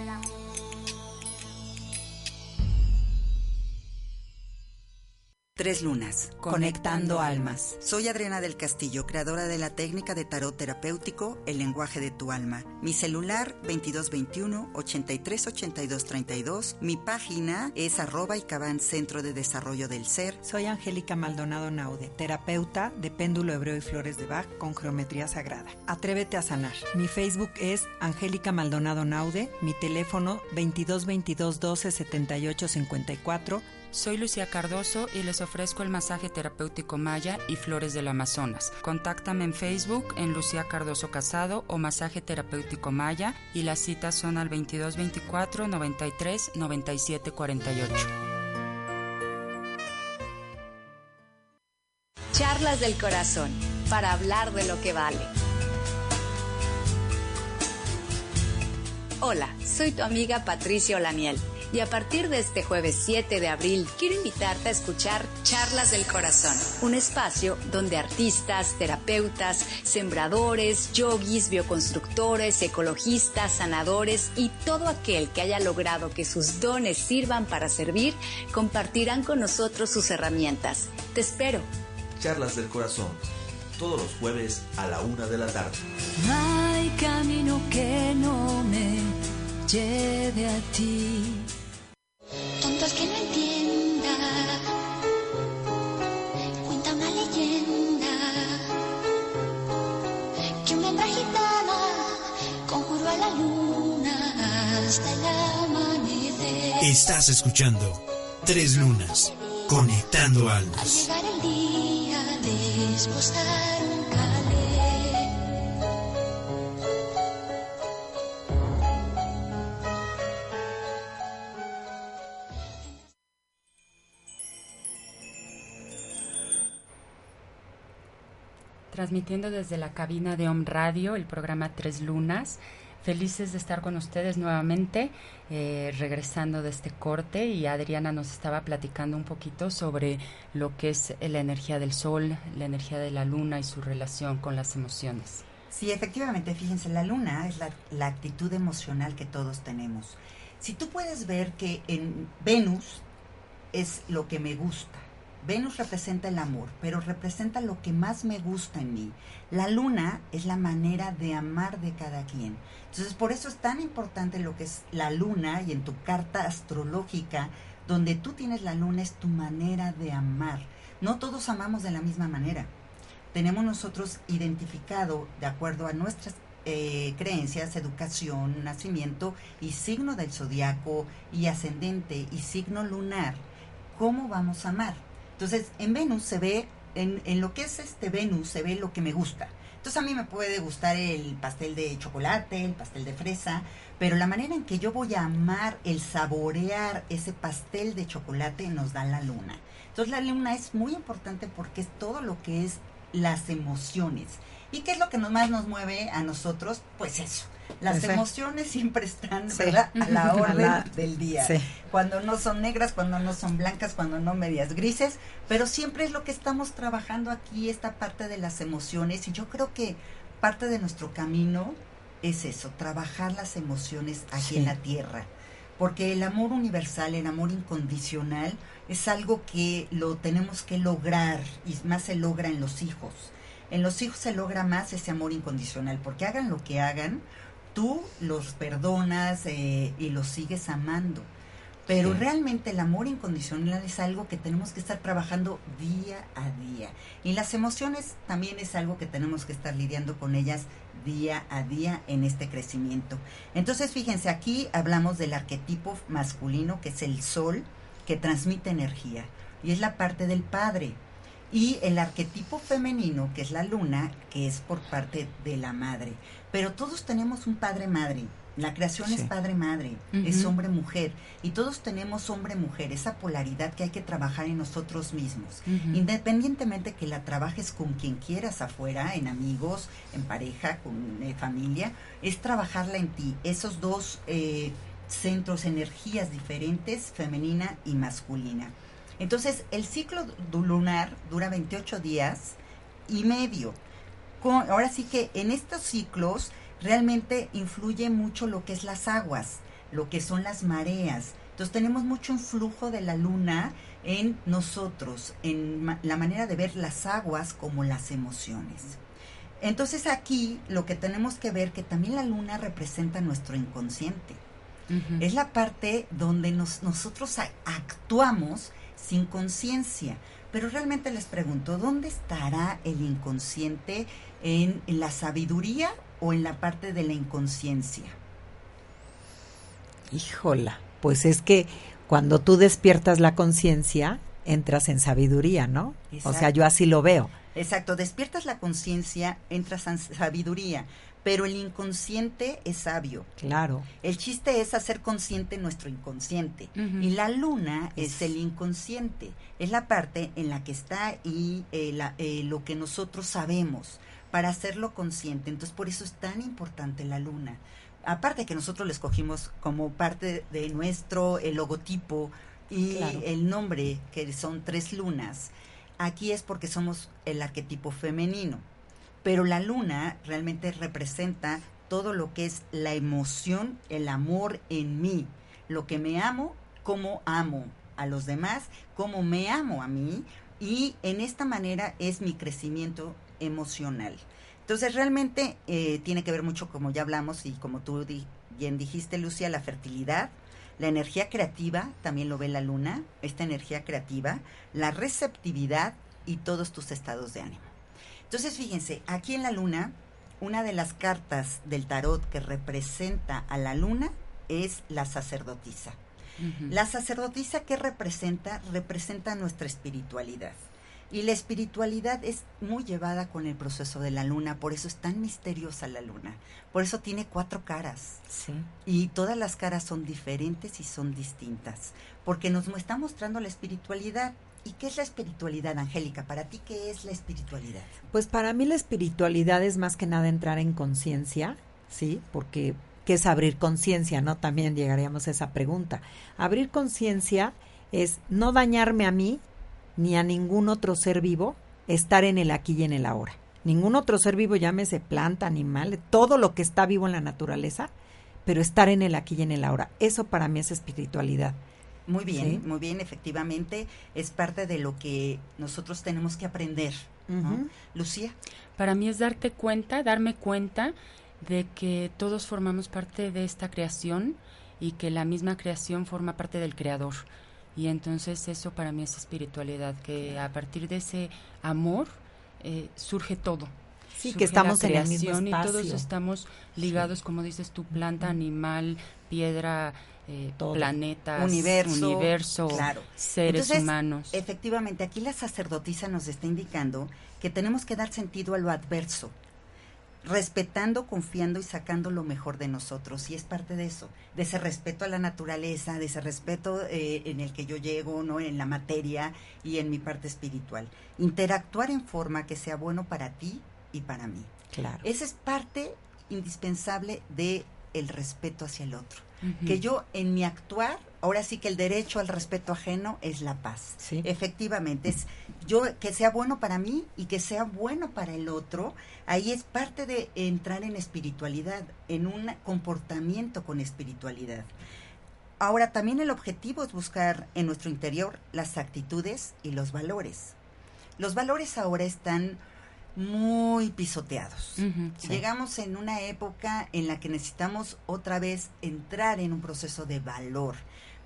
Tres lunas, conectando almas. Soy Adriana del Castillo, creadora de la técnica de tarot terapéutico El lenguaje de tu alma. Mi celular 2221-838232. Mi página es arroba y cabán Centro de Desarrollo del Ser. Soy Angélica Maldonado Naude, terapeuta de péndulo hebreo y flores de Bach con geometría sagrada. Atrévete a sanar. Mi Facebook es Angélica Maldonado Naude, mi teléfono 2222 12 78 54 soy Lucía Cardoso y les ofrezco el masaje terapéutico Maya y Flores del Amazonas. Contáctame en Facebook en Lucía Cardoso Casado o Masaje Terapéutico Maya y las citas son al 2224 93 97 48. Charlas del corazón para hablar de lo que vale. Hola, soy tu amiga Patricia Olaniel y a partir de este jueves 7 de abril quiero invitarte a escuchar Charlas del Corazón, un espacio donde artistas, terapeutas, sembradores, yogis, bioconstructores, ecologistas, sanadores y todo aquel que haya logrado que sus dones sirvan para servir compartirán con nosotros sus herramientas. Te espero. Charlas del Corazón, todos los jueves a la una de la tarde. No hay camino que no me lleve a ti. El que no entienda, cuenta una leyenda que una hembra gitana conjuró a la luna hasta el amanecer. Estás escuchando Tres Lunas, conectando Al almas. llegar el día de esposar Transmitiendo desde la cabina de Om Radio, el programa Tres Lunas. Felices de estar con ustedes nuevamente, eh, regresando de este corte y Adriana nos estaba platicando un poquito sobre lo que es la energía del sol, la energía de la luna y su relación con las emociones. Sí, efectivamente, fíjense, la luna es la, la actitud emocional que todos tenemos. Si tú puedes ver que en Venus es lo que me gusta, Venus representa el amor, pero representa lo que más me gusta en mí. La luna es la manera de amar de cada quien. Entonces, por eso es tan importante lo que es la luna y en tu carta astrológica, donde tú tienes la luna, es tu manera de amar. No todos amamos de la misma manera. Tenemos nosotros identificado, de acuerdo a nuestras eh, creencias, educación, nacimiento y signo del zodiaco y ascendente y signo lunar, cómo vamos a amar. Entonces, en Venus se ve, en, lo que es este Venus, se ve lo que me gusta. Entonces, a mí me puede gustar el pastel de chocolate, el pastel de fresa, pero la manera en que yo voy a amar el saborear ese pastel de chocolate nos da la luna. Entonces, la luna es muy importante porque es todo lo que es las emociones. ¿Y qué es lo que más nos mueve a nosotros? Pues eso. Las emociones siempre están, Sí. ¿verdad? A la [laughs] A orden la- del día. Sí. Cuando no son negras, cuando no son blancas, cuando no medias grises, pero siempre es lo que estamos trabajando aquí, esta parte de las emociones. Y yo creo que parte de nuestro camino es eso, trabajar las emociones aquí en la tierra. Porque el amor universal, el amor incondicional, es algo que lo tenemos que lograr y más se logra en los hijos. En los hijos se logra más ese amor incondicional, porque hagan lo que hagan, tú los perdonas eh, y los sigues amando. Pero realmente el amor incondicional es algo que tenemos que estar trabajando día a día. Y las emociones también es algo que tenemos que estar lidiando con ellas día a día en este crecimiento. Entonces, fíjense, aquí hablamos del arquetipo masculino, que es el sol, que transmite energía. Y es la parte del padre. Y el arquetipo femenino, que es la luna, que es por parte de la madre. Pero todos tenemos un padre-madre. La creación es padre-madre, es hombre-mujer. Y todos tenemos hombre-mujer, esa polaridad que hay que trabajar en nosotros mismos. Independientemente que la trabajes con quien quieras afuera, en amigos, en pareja, con eh, familia, es trabajarla en ti. Esos dos eh, centros, energías diferentes, femenina y masculina. Entonces, el ciclo lunar dura 28 días y medio. ahora sí que en estos ciclos realmente influye mucho lo que es las aguas, lo que son las mareas. Entonces tenemos mucho influjo de la luna en nosotros, en la manera de ver las aguas como las emociones. Entonces aquí lo que tenemos que ver que también la luna representa nuestro inconsciente. Es la parte donde nosotros actuamos sin conciencia. Pero realmente les pregunto, ¿dónde estará el inconsciente en, la sabiduría o en la parte de la inconsciencia? Híjola, pues es que cuando tú despiertas la conciencia, entras en sabiduría, ¿no? O sea, yo así lo veo. Exacto, despiertas la conciencia, entras en sabiduría pero el inconsciente es sabio. Claro. El chiste es hacer consciente nuestro inconsciente. Y la luna es, el inconsciente, es la parte en la que está ahí eh, eh, lo que nosotros sabemos para hacerlo consciente. Entonces, por eso es tan importante la luna. Aparte que nosotros le escogimos como parte de nuestro el logotipo y el nombre, que son tres lunas, aquí es porque somos el arquetipo femenino pero la luna realmente representa todo lo que es la emoción, el amor en mí, lo que me amo, cómo amo a los demás, cómo me amo a mí y en esta manera es mi crecimiento emocional. Entonces realmente eh, tiene que ver mucho, como ya hablamos y como tú bien dijiste, Lucia, la fertilidad, la energía creativa, también lo ve la luna, esta energía creativa, la receptividad y todos tus estados de ánimo. Entonces, fíjense, aquí en la luna, una de las cartas del tarot que representa a la luna es la sacerdotisa. La sacerdotisa, ¿qué representa? Representa nuestra espiritualidad. Y la espiritualidad es muy llevada con el proceso de la luna, por eso es tan misteriosa la luna. Por eso tiene cuatro caras. Sí. Y todas las caras son diferentes y son distintas, porque nos está mostrando la espiritualidad. ¿Y qué es la espiritualidad, Angélica? Para ti, ¿qué es la espiritualidad? Pues para mí la espiritualidad es más que nada entrar en conciencia, ¿sí? Porque ¿qué es abrir conciencia? ¿No? También llegaríamos a esa pregunta. Abrir conciencia es no dañarme a mí ni a ningún otro ser vivo, estar en el aquí y en el ahora. Ningún otro ser vivo, llámese planta, animal, todo lo que está vivo en la naturaleza, pero estar en el aquí y en el ahora. Eso para mí es espiritualidad. Muy bien, muy bien, efectivamente es parte de lo que nosotros tenemos que aprender. Lucía. Para mí es darte cuenta, darme cuenta de que todos formamos parte de esta creación y que la misma creación forma parte del creador. Y entonces eso para mí es espiritualidad, que a partir de ese amor eh, surge todo. Sí, que estamos en el mismo y todos estamos ligados, como dices tu planta, animal, piedra, eh, planetas, universo, seres humanos. Efectivamente, aquí la sacerdotisa nos está indicando que tenemos que dar sentido a lo adverso, respetando, confiando y sacando lo mejor de nosotros. Y es parte de eso, de ese respeto a la naturaleza, de ese respeto eh, en el que yo llego, no en la materia y en mi parte espiritual. Interactuar en forma que sea bueno para ti y para mí. Claro. Esa es parte indispensable de el respeto hacia el otro que yo en mi actuar, ahora sí que el derecho al respeto ajeno es la paz. Efectivamente, es yo que sea bueno para mí y que sea bueno para el otro, ahí es parte de entrar en espiritualidad, en un comportamiento con espiritualidad. Ahora también el objetivo es buscar en nuestro interior las actitudes y los valores. Los valores ahora están muy pisoteados. Llegamos en una época en la que necesitamos otra vez entrar en un proceso de valor,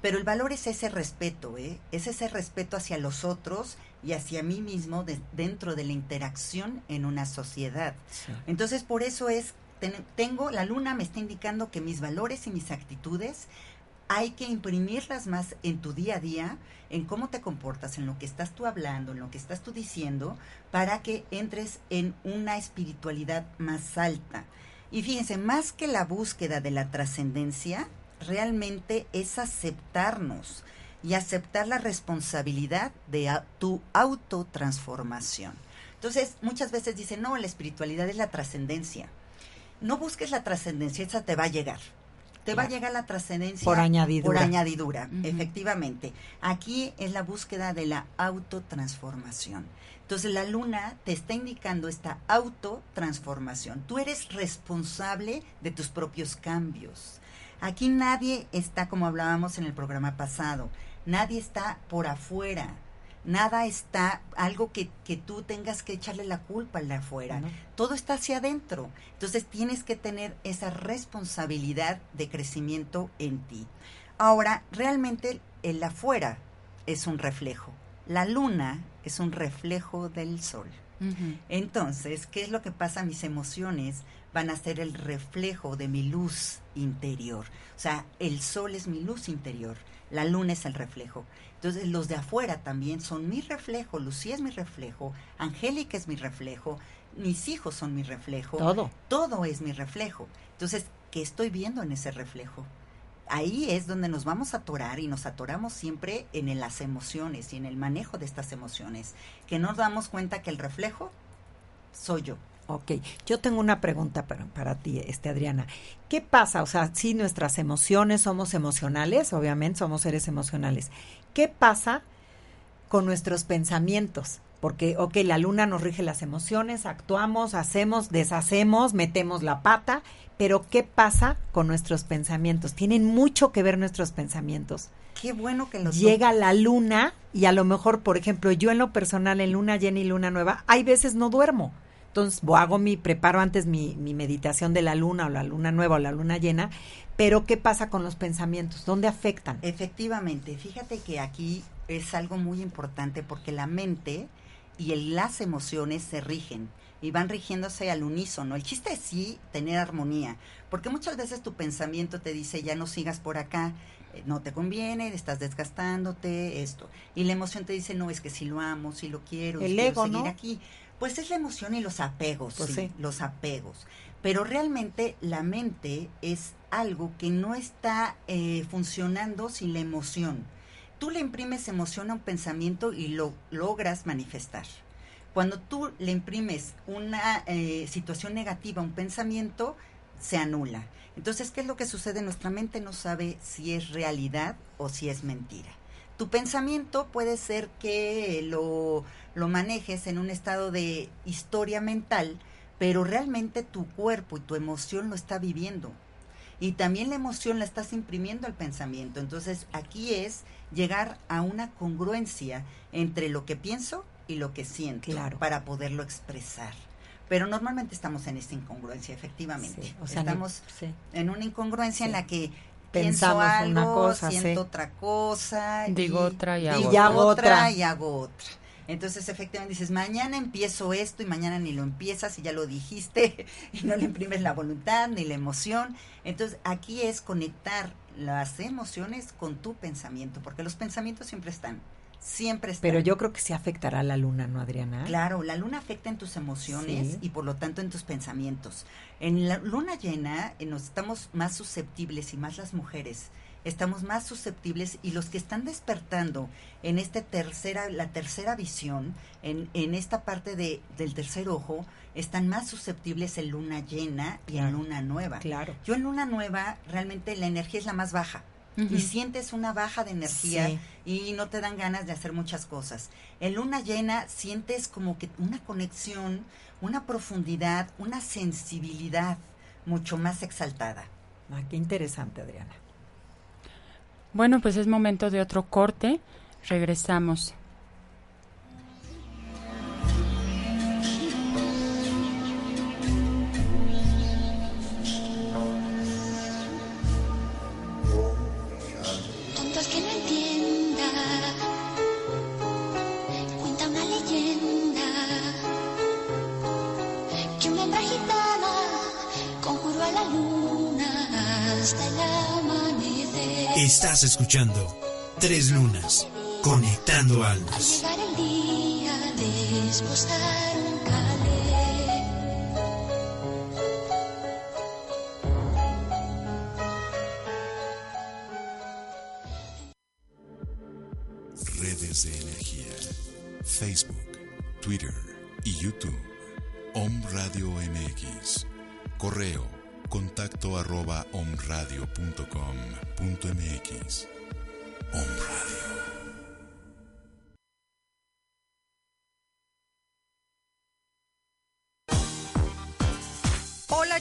Pero el valor es ese respeto, ¿eh? es ese respeto hacia los otros y hacia mí mismo dentro de la interacción en una sociedad. Entonces, por eso es, tengo, la luna me está indicando que mis valores y mis actitudes hay que imprimirlas más en tu día a día, en cómo te comportas, en lo que estás tú hablando, en lo que estás tú diciendo, para que entres en una espiritualidad más alta. Y fíjense, más que la búsqueda de la trascendencia, realmente es aceptarnos y aceptar la responsabilidad de tu autotransformación. Entonces, muchas veces dicen, no, la espiritualidad es la trascendencia. No busques la trascendencia, esa te va a llegar te va a llegar la trascendencia por añadidura. Por añadidura, efectivamente. Aquí es la búsqueda de la autotransformación. Entonces la luna te está indicando esta autotransformación. Tú eres responsable de tus propios cambios. Aquí nadie está, como hablábamos en el programa pasado, nadie está por afuera nada está algo que, que, tú tengas que echarle la culpa al de afuera. Todo está hacia adentro. Entonces tienes que tener esa responsabilidad de crecimiento en ti. Ahora, realmente el afuera es un reflejo. La luna es un reflejo del sol. Entonces, ¿qué es lo que pasa? Mis emociones van a ser el reflejo de mi luz interior. O sea, el sol es mi luz interior, la luna es el reflejo. Entonces, los de afuera también son mi reflejo, Lucía es mi reflejo, Angélica es mi reflejo, mis hijos son mi reflejo. Todo. Todo es mi reflejo. Entonces, ¿qué estoy viendo en ese reflejo? Ahí es donde nos vamos a atorar y nos atoramos siempre en las emociones y en el manejo de estas emociones, que nos damos cuenta que el reflejo soy yo. Ok, yo tengo una pregunta para, para, ti, este Adriana. ¿Qué pasa? O sea, si nuestras emociones somos emocionales, obviamente somos seres emocionales. ¿Qué pasa con nuestros pensamientos? Porque, ok, la luna nos rige las emociones, actuamos, hacemos, deshacemos, metemos la pata, pero ¿qué pasa con nuestros pensamientos? Tienen mucho que ver nuestros pensamientos. Qué bueno que los Llega la luna y a lo mejor, por ejemplo, yo en lo personal, en luna llena y luna nueva, hay veces no duermo. Entonces, hago mi, preparo antes mi, mi meditación de la luna o la luna nueva o la luna llena, pero ¿qué pasa con los pensamientos? ¿Dónde afectan? Efectivamente, fíjate que aquí es algo muy importante porque la mente y las emociones se rigen y van rigiéndose al unísono. El chiste es sí tener armonía, porque muchas veces tu pensamiento te dice ya no sigas por acá, eh, no te conviene, estás desgastándote, esto. Y la emoción te dice, no, es que si lo amo, si lo quiero, El quiero seguir ¿no? aquí. Pues es la emoción y los apegos, pues sí, los apegos. Pero realmente la mente es algo que no está eh, funcionando sin la emoción. Tú le imprimes emoción a un pensamiento y lo logras manifestar. Cuando tú le imprimes una eh, situación negativa a un pensamiento, se anula. Entonces, ¿qué es lo que sucede? Nuestra mente no sabe si es realidad o si es mentira. Tu pensamiento puede ser que lo, lo manejes en un estado de historia mental, pero realmente tu cuerpo y tu emoción lo está viviendo. Y también la emoción la estás imprimiendo al pensamiento. Entonces aquí es llegar a una congruencia entre lo que pienso y lo que siento para poderlo expresar. Pero normalmente estamos en esta incongruencia, efectivamente. o sea, estamos en una incongruencia en la que pienso algo, una cosa, siento otra cosa, digo otra y hago, otra y hago otra. Entonces, efectivamente, dices, mañana empiezo esto y mañana ni lo empiezas y ya lo dijiste [laughs] y no le imprimes la voluntad ni la emoción. Entonces, aquí es conectar las emociones con tu pensamiento, porque los pensamientos siempre están, siempre. Pero yo creo que sí afectará a la luna, ¿no, Adriana? Claro, la luna afecta en tus emociones y por lo tanto en tus pensamientos. En la luna llena eh, nos estamos más susceptibles y más las mujeres estamos más susceptibles y los que están despertando en este tercera, la tercera visión, en, en esta parte de, del tercer ojo, están más susceptibles en luna llena y en luna nueva. Claro. Yo en luna nueva realmente la energía es la más baja. Y sientes una baja de energía y no te dan ganas de hacer muchas cosas. En luna llena sientes como que una conexión, una profundidad, una sensibilidad mucho más exaltada. Ah, qué interesante, Adriana. Bueno, pues es momento de otro corte. Regresamos. Estás escuchando Tres Lunas, conectando almas. Llegar el día de esposar un calé. Redes de energía. Facebook, Twitter y YouTube. Om Radio MX. Correo contacto arroba omradio.com.mx. Om.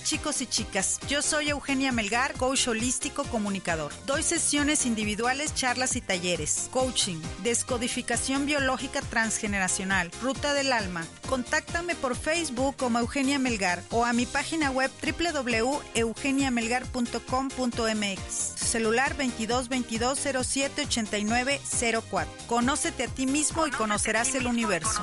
Chicos y chicas, yo soy Eugenia Melgar, coach holístico comunicador. Doy sesiones individuales, charlas y talleres, coaching, descodificación biológica transgeneracional, ruta del alma. Contáctame por Facebook como Eugenia Melgar o a mi página web www.eugeniamelgar.com.mx. Celular 22 22 07 89 04. Conócete a ti mismo y conocerás el universo.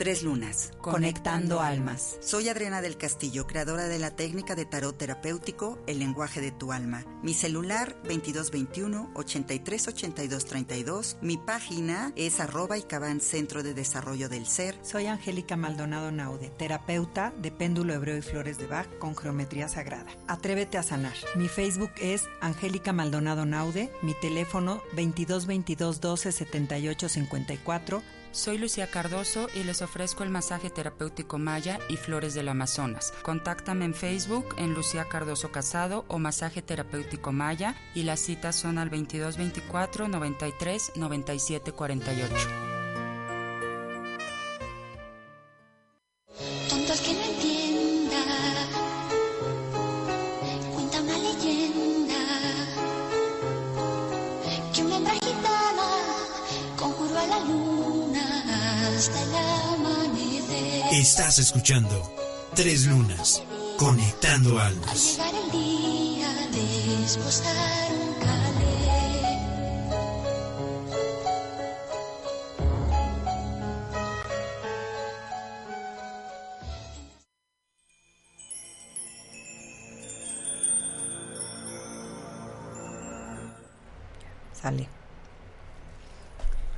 Tres lunas, conectando almas. Soy Adriana del Castillo, creadora de la técnica de tarot terapéutico El lenguaje de tu alma. Mi celular 2221 838232. Mi página es arroba y cabán Centro de Desarrollo del Ser. Soy Angélica Maldonado Naude, terapeuta de péndulo hebreo y flores de Bach con geometría sagrada. Atrévete a sanar. Mi Facebook es Angélica Maldonado Naude, mi teléfono 2222 12 78 54 Soy Lucía Cardoso y les ofrezco el masaje terapéutico Maya y Flores del Amazonas. Contáctame en Facebook en Lucía Cardoso Casado o Masaje Terapéutico Maya y las citas son al 2224 93 97 48. Tonto el que no hasta el amanecer. Estás escuchando Tres Lunas, conectando Al almas. llegar el día de esposar un calé. Sale.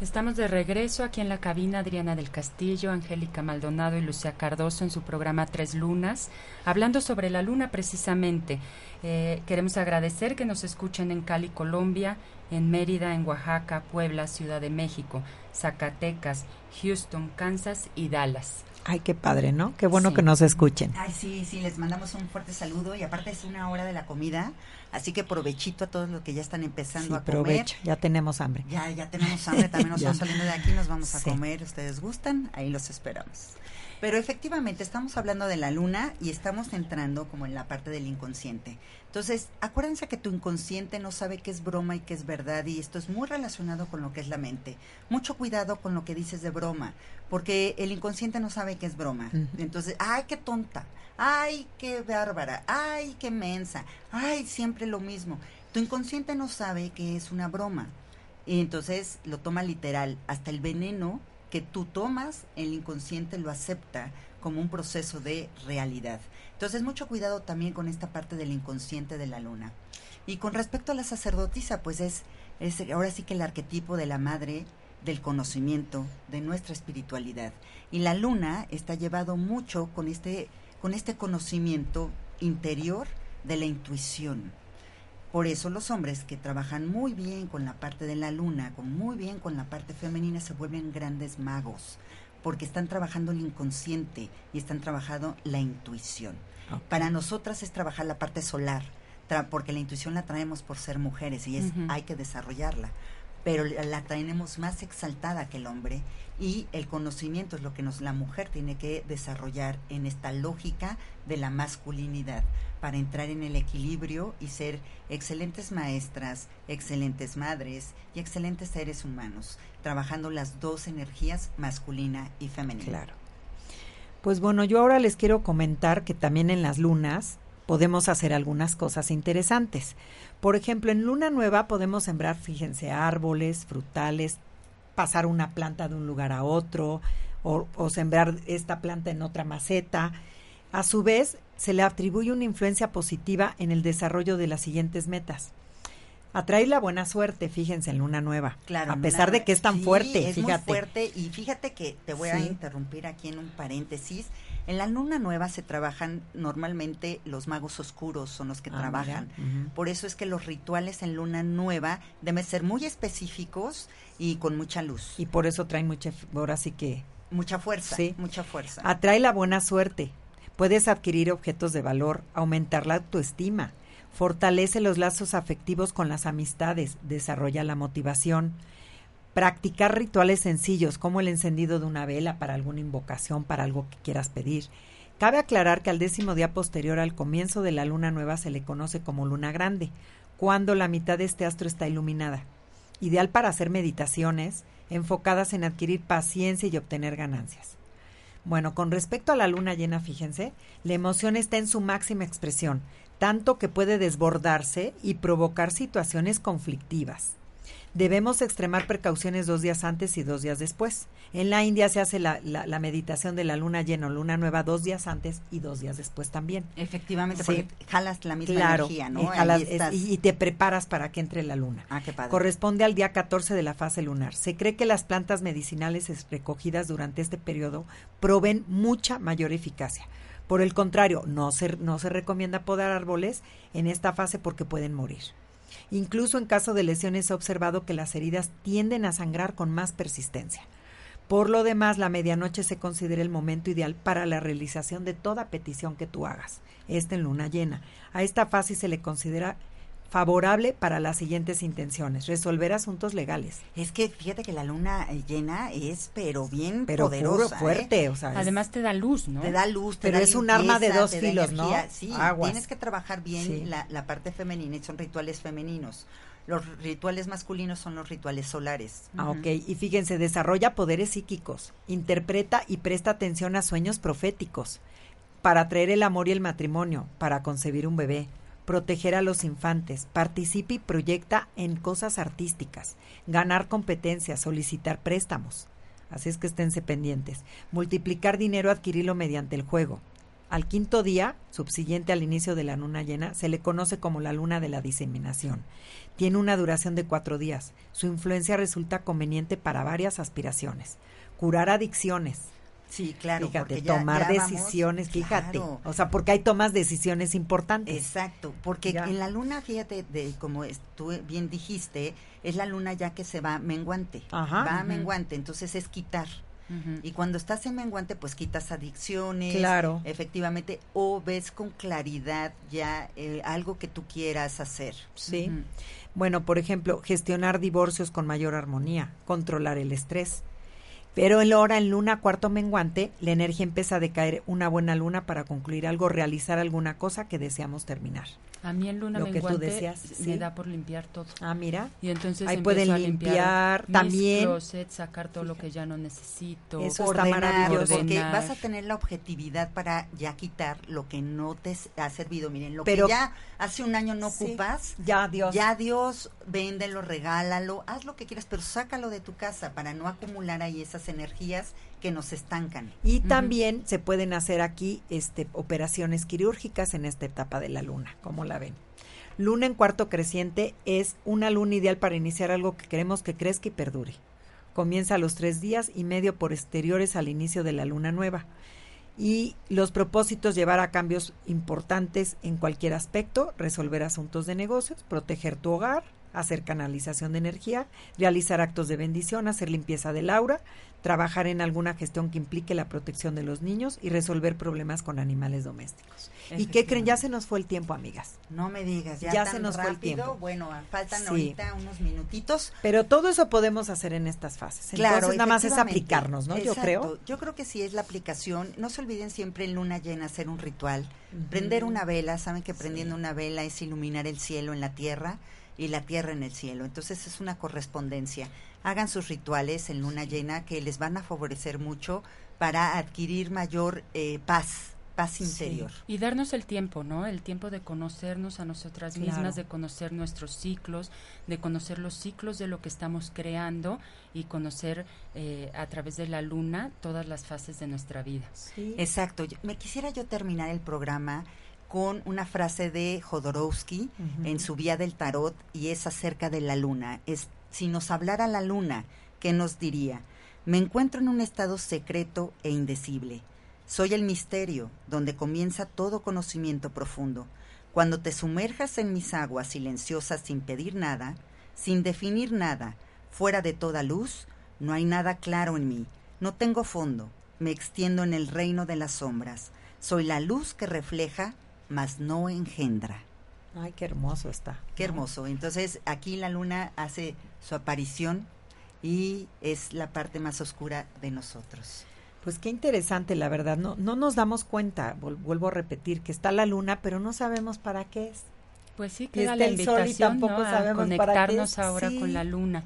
Estamos de regreso aquí en la cabina Adriana del Castillo, Angélica Maldonado y Lucía Cardoso en su programa Tres Lunas, hablando sobre la luna precisamente. Eh, queremos agradecer que nos escuchen en Cali, Colombia, en Mérida, en Oaxaca, Puebla, Ciudad de México, Zacatecas, Houston, Kansas y Dallas. Ay, qué padre, ¿no? Qué bueno Sí. que nos escuchen. Ay, sí, sí, les mandamos un fuerte saludo y aparte es una hora de la comida, así que provechito a todos los que ya están empezando Sí, a comer. provecho, ya tenemos hambre. Ya, ya tenemos hambre, también nos [laughs] vamos saliendo de aquí, nos vamos a Sí. comer, ustedes gustan, ahí los esperamos. Pero efectivamente estamos hablando de la luna y estamos entrando como en la parte del inconsciente. Entonces, acuérdense que tu inconsciente no sabe qué es broma y qué es verdad y esto es muy relacionado con lo que es la mente. Mucho cuidado con lo que dices de broma, porque el inconsciente no sabe qué es broma. Entonces, ay, qué tonta, ay, qué bárbara, ay, qué mensa, ay, siempre lo mismo. Tu inconsciente no sabe que es una broma. Y entonces lo toma literal. Hasta el veneno que tú tomas, el inconsciente lo acepta como un proceso de realidad. Entonces, mucho cuidado también con esta parte del inconsciente de la luna. Y con respecto a la sacerdotisa, pues es, es ahora sí que el arquetipo de la madre del conocimiento, de nuestra espiritualidad. Y la luna está llevado mucho con este, con este conocimiento interior de la intuición. Por eso los hombres que trabajan muy bien con la parte de la luna, con muy bien con la parte femenina, se vuelven grandes magos, porque están trabajando el inconsciente y están trabajando la intuición. Para nosotras es trabajar la parte solar, tra- porque la intuición la traemos por ser mujeres y es hay que desarrollarla. pero la tenemos más exaltada que el hombre y el conocimiento es lo que nos la mujer tiene que desarrollar en esta lógica de la masculinidad para entrar en el equilibrio y ser excelentes maestras, excelentes madres y excelentes seres humanos, trabajando las dos energías masculina y femenina. Claro. Pues bueno, yo ahora les quiero comentar que también en las lunas podemos hacer algunas cosas interesantes. Por ejemplo, en luna nueva podemos sembrar, fíjense, árboles, frutales, pasar una planta de un lugar a otro o, sembrar esta planta en otra maceta. A su vez, se le atribuye una influencia positiva en el desarrollo de las siguientes metas. Atraer la buena suerte, fíjense, en Luna Nueva. Claro. A pesar de que es tan fuerte, es muy fuerte. Y fíjate que te voy a interrumpir aquí en un paréntesis. En la luna nueva se trabajan normalmente los magos oscuros, son los que ah, trabajan. Por eso es que los rituales en luna nueva deben ser muy específicos y con mucha luz. Y por eso traen mucha, ahora sí que... Mucha fuerza, sí. mucha fuerza. Atrae la buena suerte. Puedes adquirir objetos de valor, aumentar la autoestima, fortalece los lazos afectivos con las amistades, desarrolla la motivación, practicar rituales sencillos como el encendido de una vela para alguna invocación, para algo que quieras pedir. Cabe aclarar que al décimo día posterior al comienzo de la luna nueva se le conoce como luna grande, cuando la mitad de este astro está iluminada. Ideal para hacer meditaciones enfocadas en adquirir paciencia y obtener ganancias. Bueno, con respecto a la luna llena, fíjense, la emoción está en su máxima expresión, tanto que puede desbordarse y provocar situaciones conflictivas. Debemos extremar precauciones dos días antes y dos días después. En la India se hace la, la, meditación de la luna llena o luna nueva dos días antes y dos días después también. Efectivamente, porque jalas la misma energía, ¿no? y, te preparas para que entre la luna. Ah, qué padre. Corresponde al día 14 de la fase lunar. Se cree que las plantas medicinales recogidas durante este periodo proveen mucha mayor eficacia. Por el contrario, no se, no se recomienda podar árboles en esta fase porque pueden morir. Incluso en caso de lesiones he observado que las heridas tienden a sangrar con más persistencia. Por lo demás, la medianoche se considera el momento ideal para la realización de toda petición que tú hagas. Esta en luna llena. A esta fase se le considera favorable para las siguientes intenciones, resolver asuntos legales. Es que fíjate que la luna llena es pero bien pero poderosa, ¿eh? fuerte, o sea, además te da luz, ¿no? Te da luz, pero es un arma de dos filos, ¿no? Sí, tienes que trabajar bien la, la parte femenina, y son rituales femeninos. Los rituales masculinos son los rituales solares. Ah, ok. Y fíjense, desarrolla poderes psíquicos, interpreta y presta atención a sueños proféticos para traer el amor y el matrimonio, para concebir un bebé, proteger a los infantes, participa y proyecta en cosas artísticas, ganar competencias, solicitar préstamos. Así es que esténse pendientes. Multiplicar dinero, adquirirlo mediante el juego. Al quinto día, subsiguiente al inicio de la luna llena, se le conoce como la luna de la diseminación. Tiene una duración de cuatro días. Su influencia resulta conveniente para varias aspiraciones. Curar adicciones, Sí, claro. Fíjate, tomar decisiones, fíjate. O sea, porque hay tomas decisiones importantes. Exacto, porque en la luna, fíjate, de, como tú bien dijiste, es la luna ya que se va menguante. Ajá, va menguante, entonces es quitar. Y cuando estás en menguante, pues quitas adicciones. Claro. Efectivamente, o ves con claridad ya eh, algo que tú quieras hacer. Sí. Bueno, por ejemplo, gestionar divorcios con mayor armonía, controlar el estrés pero en la hora en luna cuarto menguante, la energía empieza a decaer una buena luna para concluir algo, realizar alguna cosa que deseamos terminar. A mí en luna Lo menguante que tú decías, me da por limpiar todo. Ah, mira. Y entonces ahí pueden limpiar, también sacar todo lo que ya no necesito. Eso está maravilloso. Porque vas a tener la objetividad para ya quitar lo que no te ha servido. Miren, lo Pero, que ya hace un año no ocupas, ya Dios. Ya Dios, véndelo, regálalo, haz lo que quieras, pero sácalo de tu casa para no acumular ahí esas energías que nos estancan. Y también se pueden hacer aquí este, operaciones quirúrgicas en esta etapa de la luna, como la ven. Luna en cuarto creciente es una luna ideal para iniciar algo que queremos que crezca y perdure. Comienza a los tres días y medio por exteriores al inicio de la luna nueva. Y los propósitos llevar a cambios importantes en cualquier aspecto, resolver asuntos de negocios, proteger tu hogar, hacer canalización de energía, realizar actos de bendición, hacer limpieza del aura, trabajar en alguna gestión que implique la protección de los niños y resolver problemas con animales domésticos. ¿Y qué creen? Ya se nos fue el tiempo, amigas. No me digas, ya, se nos fue el tiempo. Bueno, faltan ahorita unos minutitos. Pero todo eso podemos hacer en estas fases. Claro, nada más es aplicarnos, ¿no? Yo creo. Yo creo que sí es la aplicación. No se olviden siempre en luna llena hacer un ritual, prender una vela. Saben que prendiendo una vela es iluminar el cielo en la tierra y la tierra en el cielo. Entonces es una correspondencia. Hagan sus rituales en luna llena que les van a favorecer mucho para adquirir mayor eh, paz paz interior. Y darnos el tiempo, ¿no? El tiempo de conocernos a nosotras mismas, de conocer nuestros ciclos, de conocer los ciclos de lo que estamos creando y conocer eh, a través de la luna todas las fases de nuestra vida. Exacto. Me quisiera yo terminar el programa con una frase de Jodorowsky en su Vía del Tarot y es acerca de la luna. Es, si nos hablara la luna, ¿qué nos diría? Me encuentro en un estado secreto e indecible soy el misterio, donde comienza todo conocimiento profundo. Cuando te sumerjas en mis aguas silenciosas sin pedir nada, sin definir nada, fuera de toda luz, no hay nada claro en mí, no tengo fondo, me extiendo en el reino de las sombras. Soy la luz que refleja, mas no engendra. Ay, qué hermoso está. Qué hermoso. Entonces, aquí la luna hace su aparición y es la parte más oscura de nosotros. Pues qué interesante, la verdad. No, no nos damos cuenta, vuelvo a repetir, que está la luna, pero no sabemos para qué es. Pues sí, que la invitación tampoco a conectarnos ahora con la luna.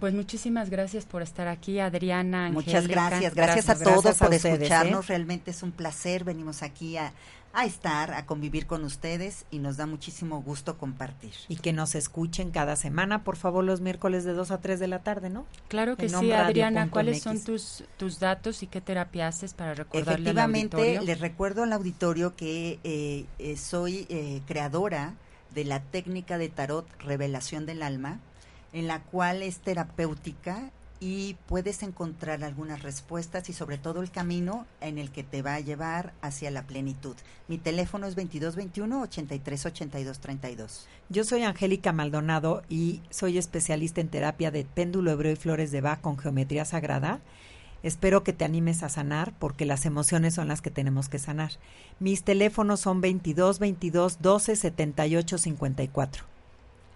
Pues muchísimas gracias por estar aquí, Adriana. Muchas gracias, gracias, a todos por escucharnos. ¿eh? Realmente es un placer. Venimos aquí a, a estar, a convivir con ustedes y nos da muchísimo gusto compartir. Y que nos escuchen cada semana, por favor, los miércoles de 2 a 3 de la tarde, ¿no? Claro que sí, Adriana. ¿Cuáles son tus, tus datos y qué terapia haces para recordarle Efectivamente, les recuerdo al auditorio que eh, eh, soy eh, creadora de la técnica de tarot Revelación del Alma, en la cual es terapéutica y puedes encontrar algunas respuestas y sobre todo el camino en el que te va a llevar hacia la plenitud. Mi teléfono es 2221 838232. Yo soy Angélica Maldonado y soy especialista en terapia de péndulo hebreo y flores de Bach con geometría sagrada. Espero que te animes a sanar porque las emociones son las que tenemos que sanar. Mis teléfonos son 22 22 12 78 54.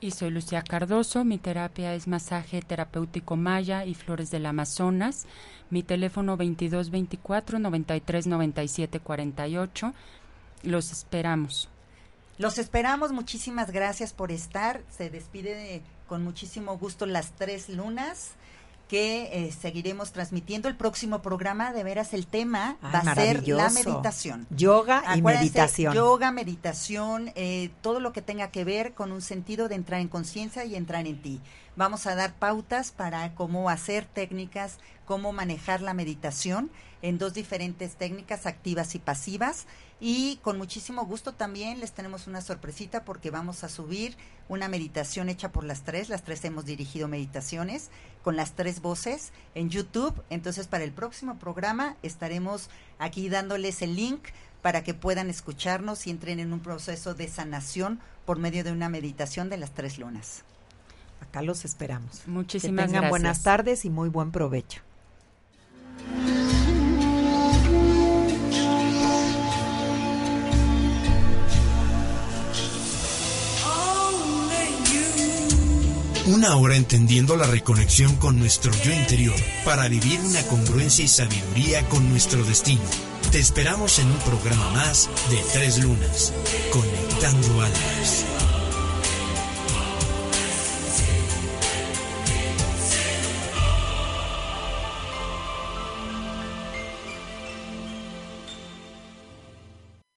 Y soy Lucía Cardoso, mi terapia es masaje terapéutico maya y flores del Amazonas. Mi teléfono 2224 93 97 48. Los esperamos. Los esperamos, muchísimas gracias por estar. Se despide con muchísimo gusto las tres lunas que eh, seguiremos transmitiendo. El próximo programa, de veras, el tema va a ser la meditación. Yoga y meditación. Yoga, meditación, eh, todo lo que tenga que ver con un sentido de entrar en conciencia y entrar en ti. Vamos a dar pautas para cómo hacer técnicas, cómo manejar la meditación en dos diferentes técnicas, activas y pasivas. Y con muchísimo gusto también les tenemos una sorpresita porque vamos a subir una meditación hecha por las tres. Las tres hemos dirigido meditaciones con las tres voces en YouTube. Entonces para el próximo programa estaremos aquí dándoles el link para que puedan escucharnos y entren en un proceso de sanación por medio de una meditación de las tres lunas. Acá los esperamos. Muchísimas que tengan buenas tardes y muy buen provecho. Una hora entendiendo la reconexión con nuestro yo interior para vivir una congruencia y sabiduría con nuestro destino. Te esperamos en un programa más de Tres Lunas, Conectando Almas.